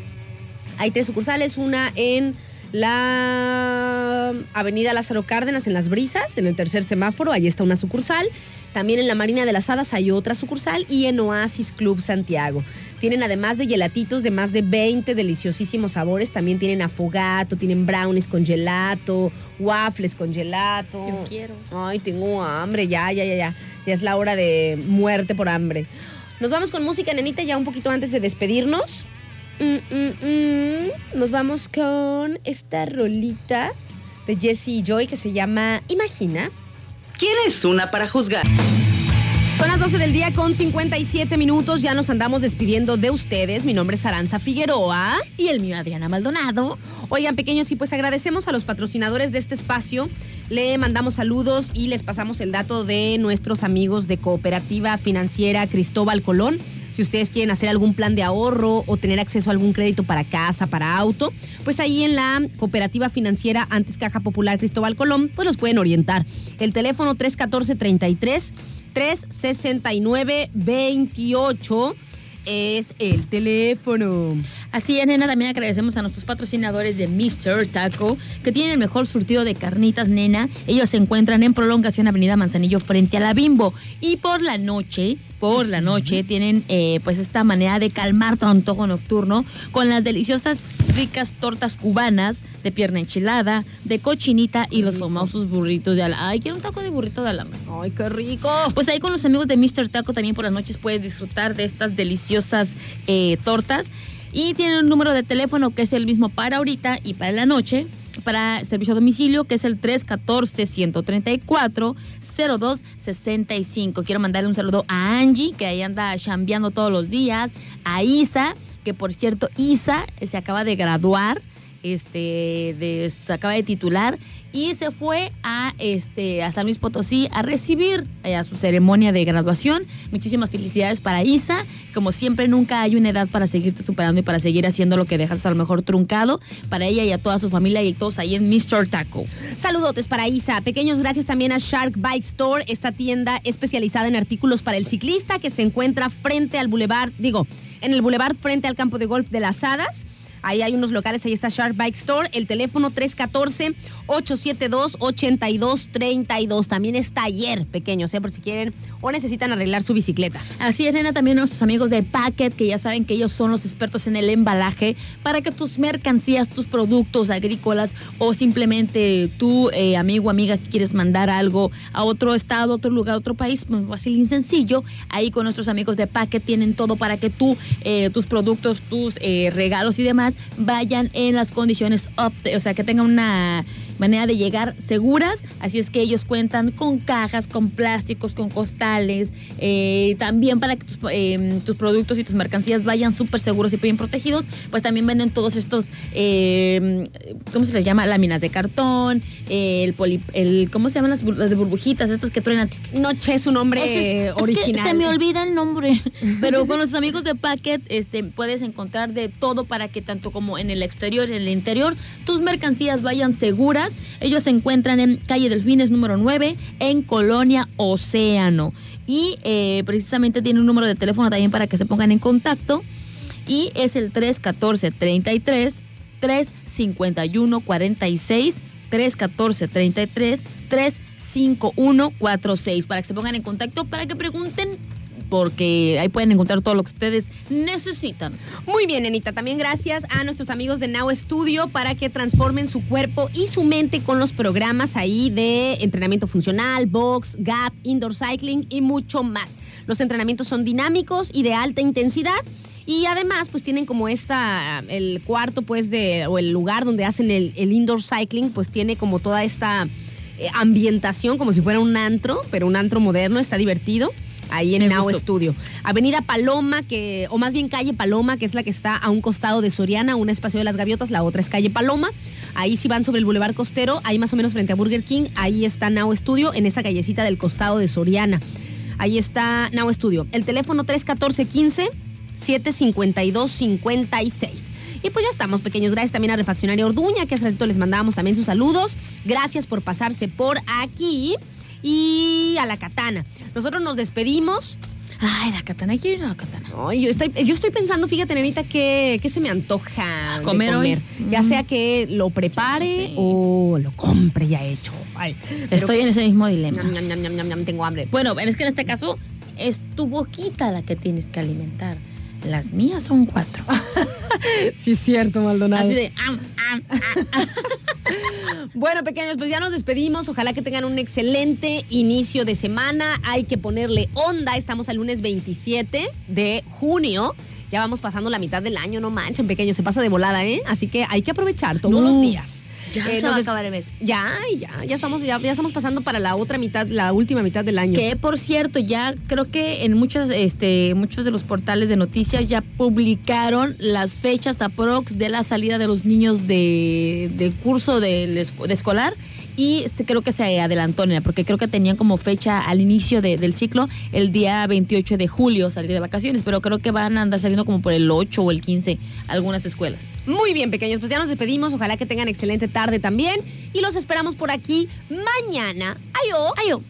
Hay tres sucursales, una en la Avenida Lázaro Cárdenas en Las Brisas, en el tercer semáforo, ahí está una sucursal. También en la Marina de las Hadas hay otra sucursal y en Oasis Club Santiago. Tienen además de gelatitos de más de 20 deliciosísimos sabores, también tienen afogato, tienen brownies con gelato, waffles con gelato. Yo quiero. Ay, tengo hambre, ya, ya, ya, ya. Ya es la hora de muerte por hambre. Nos vamos con música, nenita, ya un poquito antes de despedirnos. Mm, mm, mm. Nos vamos con esta rolita de Jesse y Joy que se llama Imagina. ¿Quién es una para juzgar? Son las 12 del día con 57 minutos. Ya nos andamos despidiendo de ustedes. Mi nombre es Aranza Figueroa. Y el mío, Adriana Maldonado. Oigan, pequeños, y pues agradecemos a los patrocinadores de este espacio. Le mandamos saludos y les pasamos el dato de nuestros amigos de Cooperativa Financiera Cristóbal Colón. Si ustedes quieren hacer algún plan de ahorro o tener acceso a algún crédito para casa, para auto, pues ahí en la Cooperativa Financiera antes Caja Popular Cristóbal Colón, pues los pueden orientar. El teléfono 314-33 369-28 es el teléfono. Así es, nena, también agradecemos a nuestros patrocinadores de Mr. Taco, que tienen el mejor surtido de carnitas, nena. Ellos se encuentran en Prolongación Avenida Manzanillo frente a la Bimbo. Y por la noche, por la noche, tienen eh, pues esta manera de calmar tu antojo nocturno con las deliciosas, ricas tortas cubanas de pierna enchilada, de cochinita y los famosos burritos de alambre. Ay, quiero un taco de burrito de alambre. ¡Ay, qué rico! Pues ahí con los amigos de Mr. Taco también por las noches puedes disfrutar de estas deliciosas eh, tortas. Y tienen un número de teléfono que es el mismo para ahorita y para la noche, para servicio a domicilio, que es el 314-134-0265. Quiero mandarle un saludo a Angie, que ahí anda chambeando todos los días, a Isa, que por cierto, Isa eh, se acaba de graduar este, de, se acaba de titular y se fue a, este, a San Luis Potosí a recibir eh, a su ceremonia de graduación. Muchísimas felicidades para Isa. Como siempre, nunca hay una edad para seguirte superando y para seguir haciendo lo que dejas a lo mejor truncado. Para ella y a toda su familia y todos ahí en Mr. Taco. Saludotes para Isa. Pequeños gracias también a Shark Bike Store, esta tienda especializada en artículos para el ciclista que se encuentra frente al bulevar, digo, en el bulevar frente al campo de golf de las Hadas. Ahí hay unos locales, ahí está Shark Bike Store, el teléfono 314-872-8232. También es taller, pequeños, ¿eh? por si quieren o necesitan arreglar su bicicleta. Así es, nena, también nuestros amigos de Packet, que ya saben que ellos son los expertos en el embalaje, para que tus mercancías, tus productos agrícolas o simplemente tú, eh, amigo, amiga, que quieres mandar algo a otro estado, otro lugar, otro país, muy fácil y sencillo, ahí con nuestros amigos de Packet tienen todo para que tú, eh, tus productos, tus eh, regalos y demás vayan en las condiciones óptimas, o sea, que tengan una manera de llegar seguras, así es que ellos cuentan con cajas, con plásticos, con costales, eh, también para que tus, eh, tus productos y tus mercancías vayan súper seguros y bien protegidos, pues también venden todos estos, eh, ¿cómo se les llama? Láminas de cartón, el, poli, el ¿cómo se llaman las, las de burbujitas? Estas que truenan. Noche es un nombre es- es que original. se me olvida el nombre. Pero con los amigos de Packet este, puedes encontrar de todo para que tanto como en el exterior y en el interior tus mercancías vayan seguras. Ellos se encuentran en calle Delfines número 9 en Colonia Océano. Y eh, precisamente tiene un número de teléfono también para que se pongan en contacto. Y es el 314 33 351 46 314 33 35146 para que se pongan en contacto, para que pregunten porque ahí pueden encontrar todo lo que ustedes necesitan. Muy bien, Anita. También gracias a nuestros amigos de Now Studio para que transformen su cuerpo y su mente con los programas ahí de entrenamiento funcional, box, gap, indoor cycling y mucho más. Los entrenamientos son dinámicos y de alta intensidad. Y además, pues tienen como esta, el cuarto, pues, de, o el lugar donde hacen el, el indoor cycling, pues tiene como toda esta eh, ambientación, como si fuera un antro, pero un antro moderno, está divertido. Ahí en Me Now gustó. Studio. Avenida Paloma, que, o más bien calle Paloma, que es la que está a un costado de Soriana, un espacio de las gaviotas, la otra es calle Paloma. Ahí si van sobre el Boulevard Costero, ahí más o menos frente a Burger King, ahí está Now Studio, en esa callecita del costado de Soriana. Ahí está Now Studio. El teléfono 314 15 752 56. Y pues ya estamos, pequeños. Gracias también a Refaccionaria Orduña, que hace ratito les mandábamos también sus saludos. Gracias por pasarse por aquí. Y a la katana. Nosotros nos despedimos. Ay, la katana, quiero ir a la katana. Ay, yo estoy, yo estoy pensando, fíjate, Nenita, que, que se me antoja de ¿Comer hoy? Ya Mm. sea que lo prepare Sí. o lo compre ya hecho. Ay, Estoy en ese mismo dilema. Ñam, ñam, ñam, tengo hambre. Bueno, es que en este caso es tu boquita la que tienes que alimentar. Las mías son cuatro. Sí, es cierto, Maldonado. Así de am, am, am. Bueno, pequeños, pues ya nos despedimos. Ojalá que tengan un excelente inicio de semana. Hay que ponerle onda. Estamos al lunes 27 de junio. Ya vamos pasando la mitad del año, no manchen, pequeños. Se pasa de volada, ¿eh? Así que hay que aprovechar todos No. los días. Ya Eh, se va a acabar el mes. Ya, ya, ya estamos, ya, ya estamos pasando para la otra mitad, la última mitad del año. Que por cierto, ya creo que en muchos, este, muchos de los portales de noticias ya publicaron las fechas aprox de la salida de los niños de, de curso esco- de escolar y creo que se adelantó, porque creo que tenían como fecha al inicio de- del ciclo el día 28 de julio salir de vacaciones, pero creo que van a andar saliendo como por el 8 o el 15 algunas escuelas. Muy bien, pequeños, pues ya nos despedimos. Ojalá que tengan excelente tarde también. Y los esperamos por aquí mañana. Ayo. Ayo.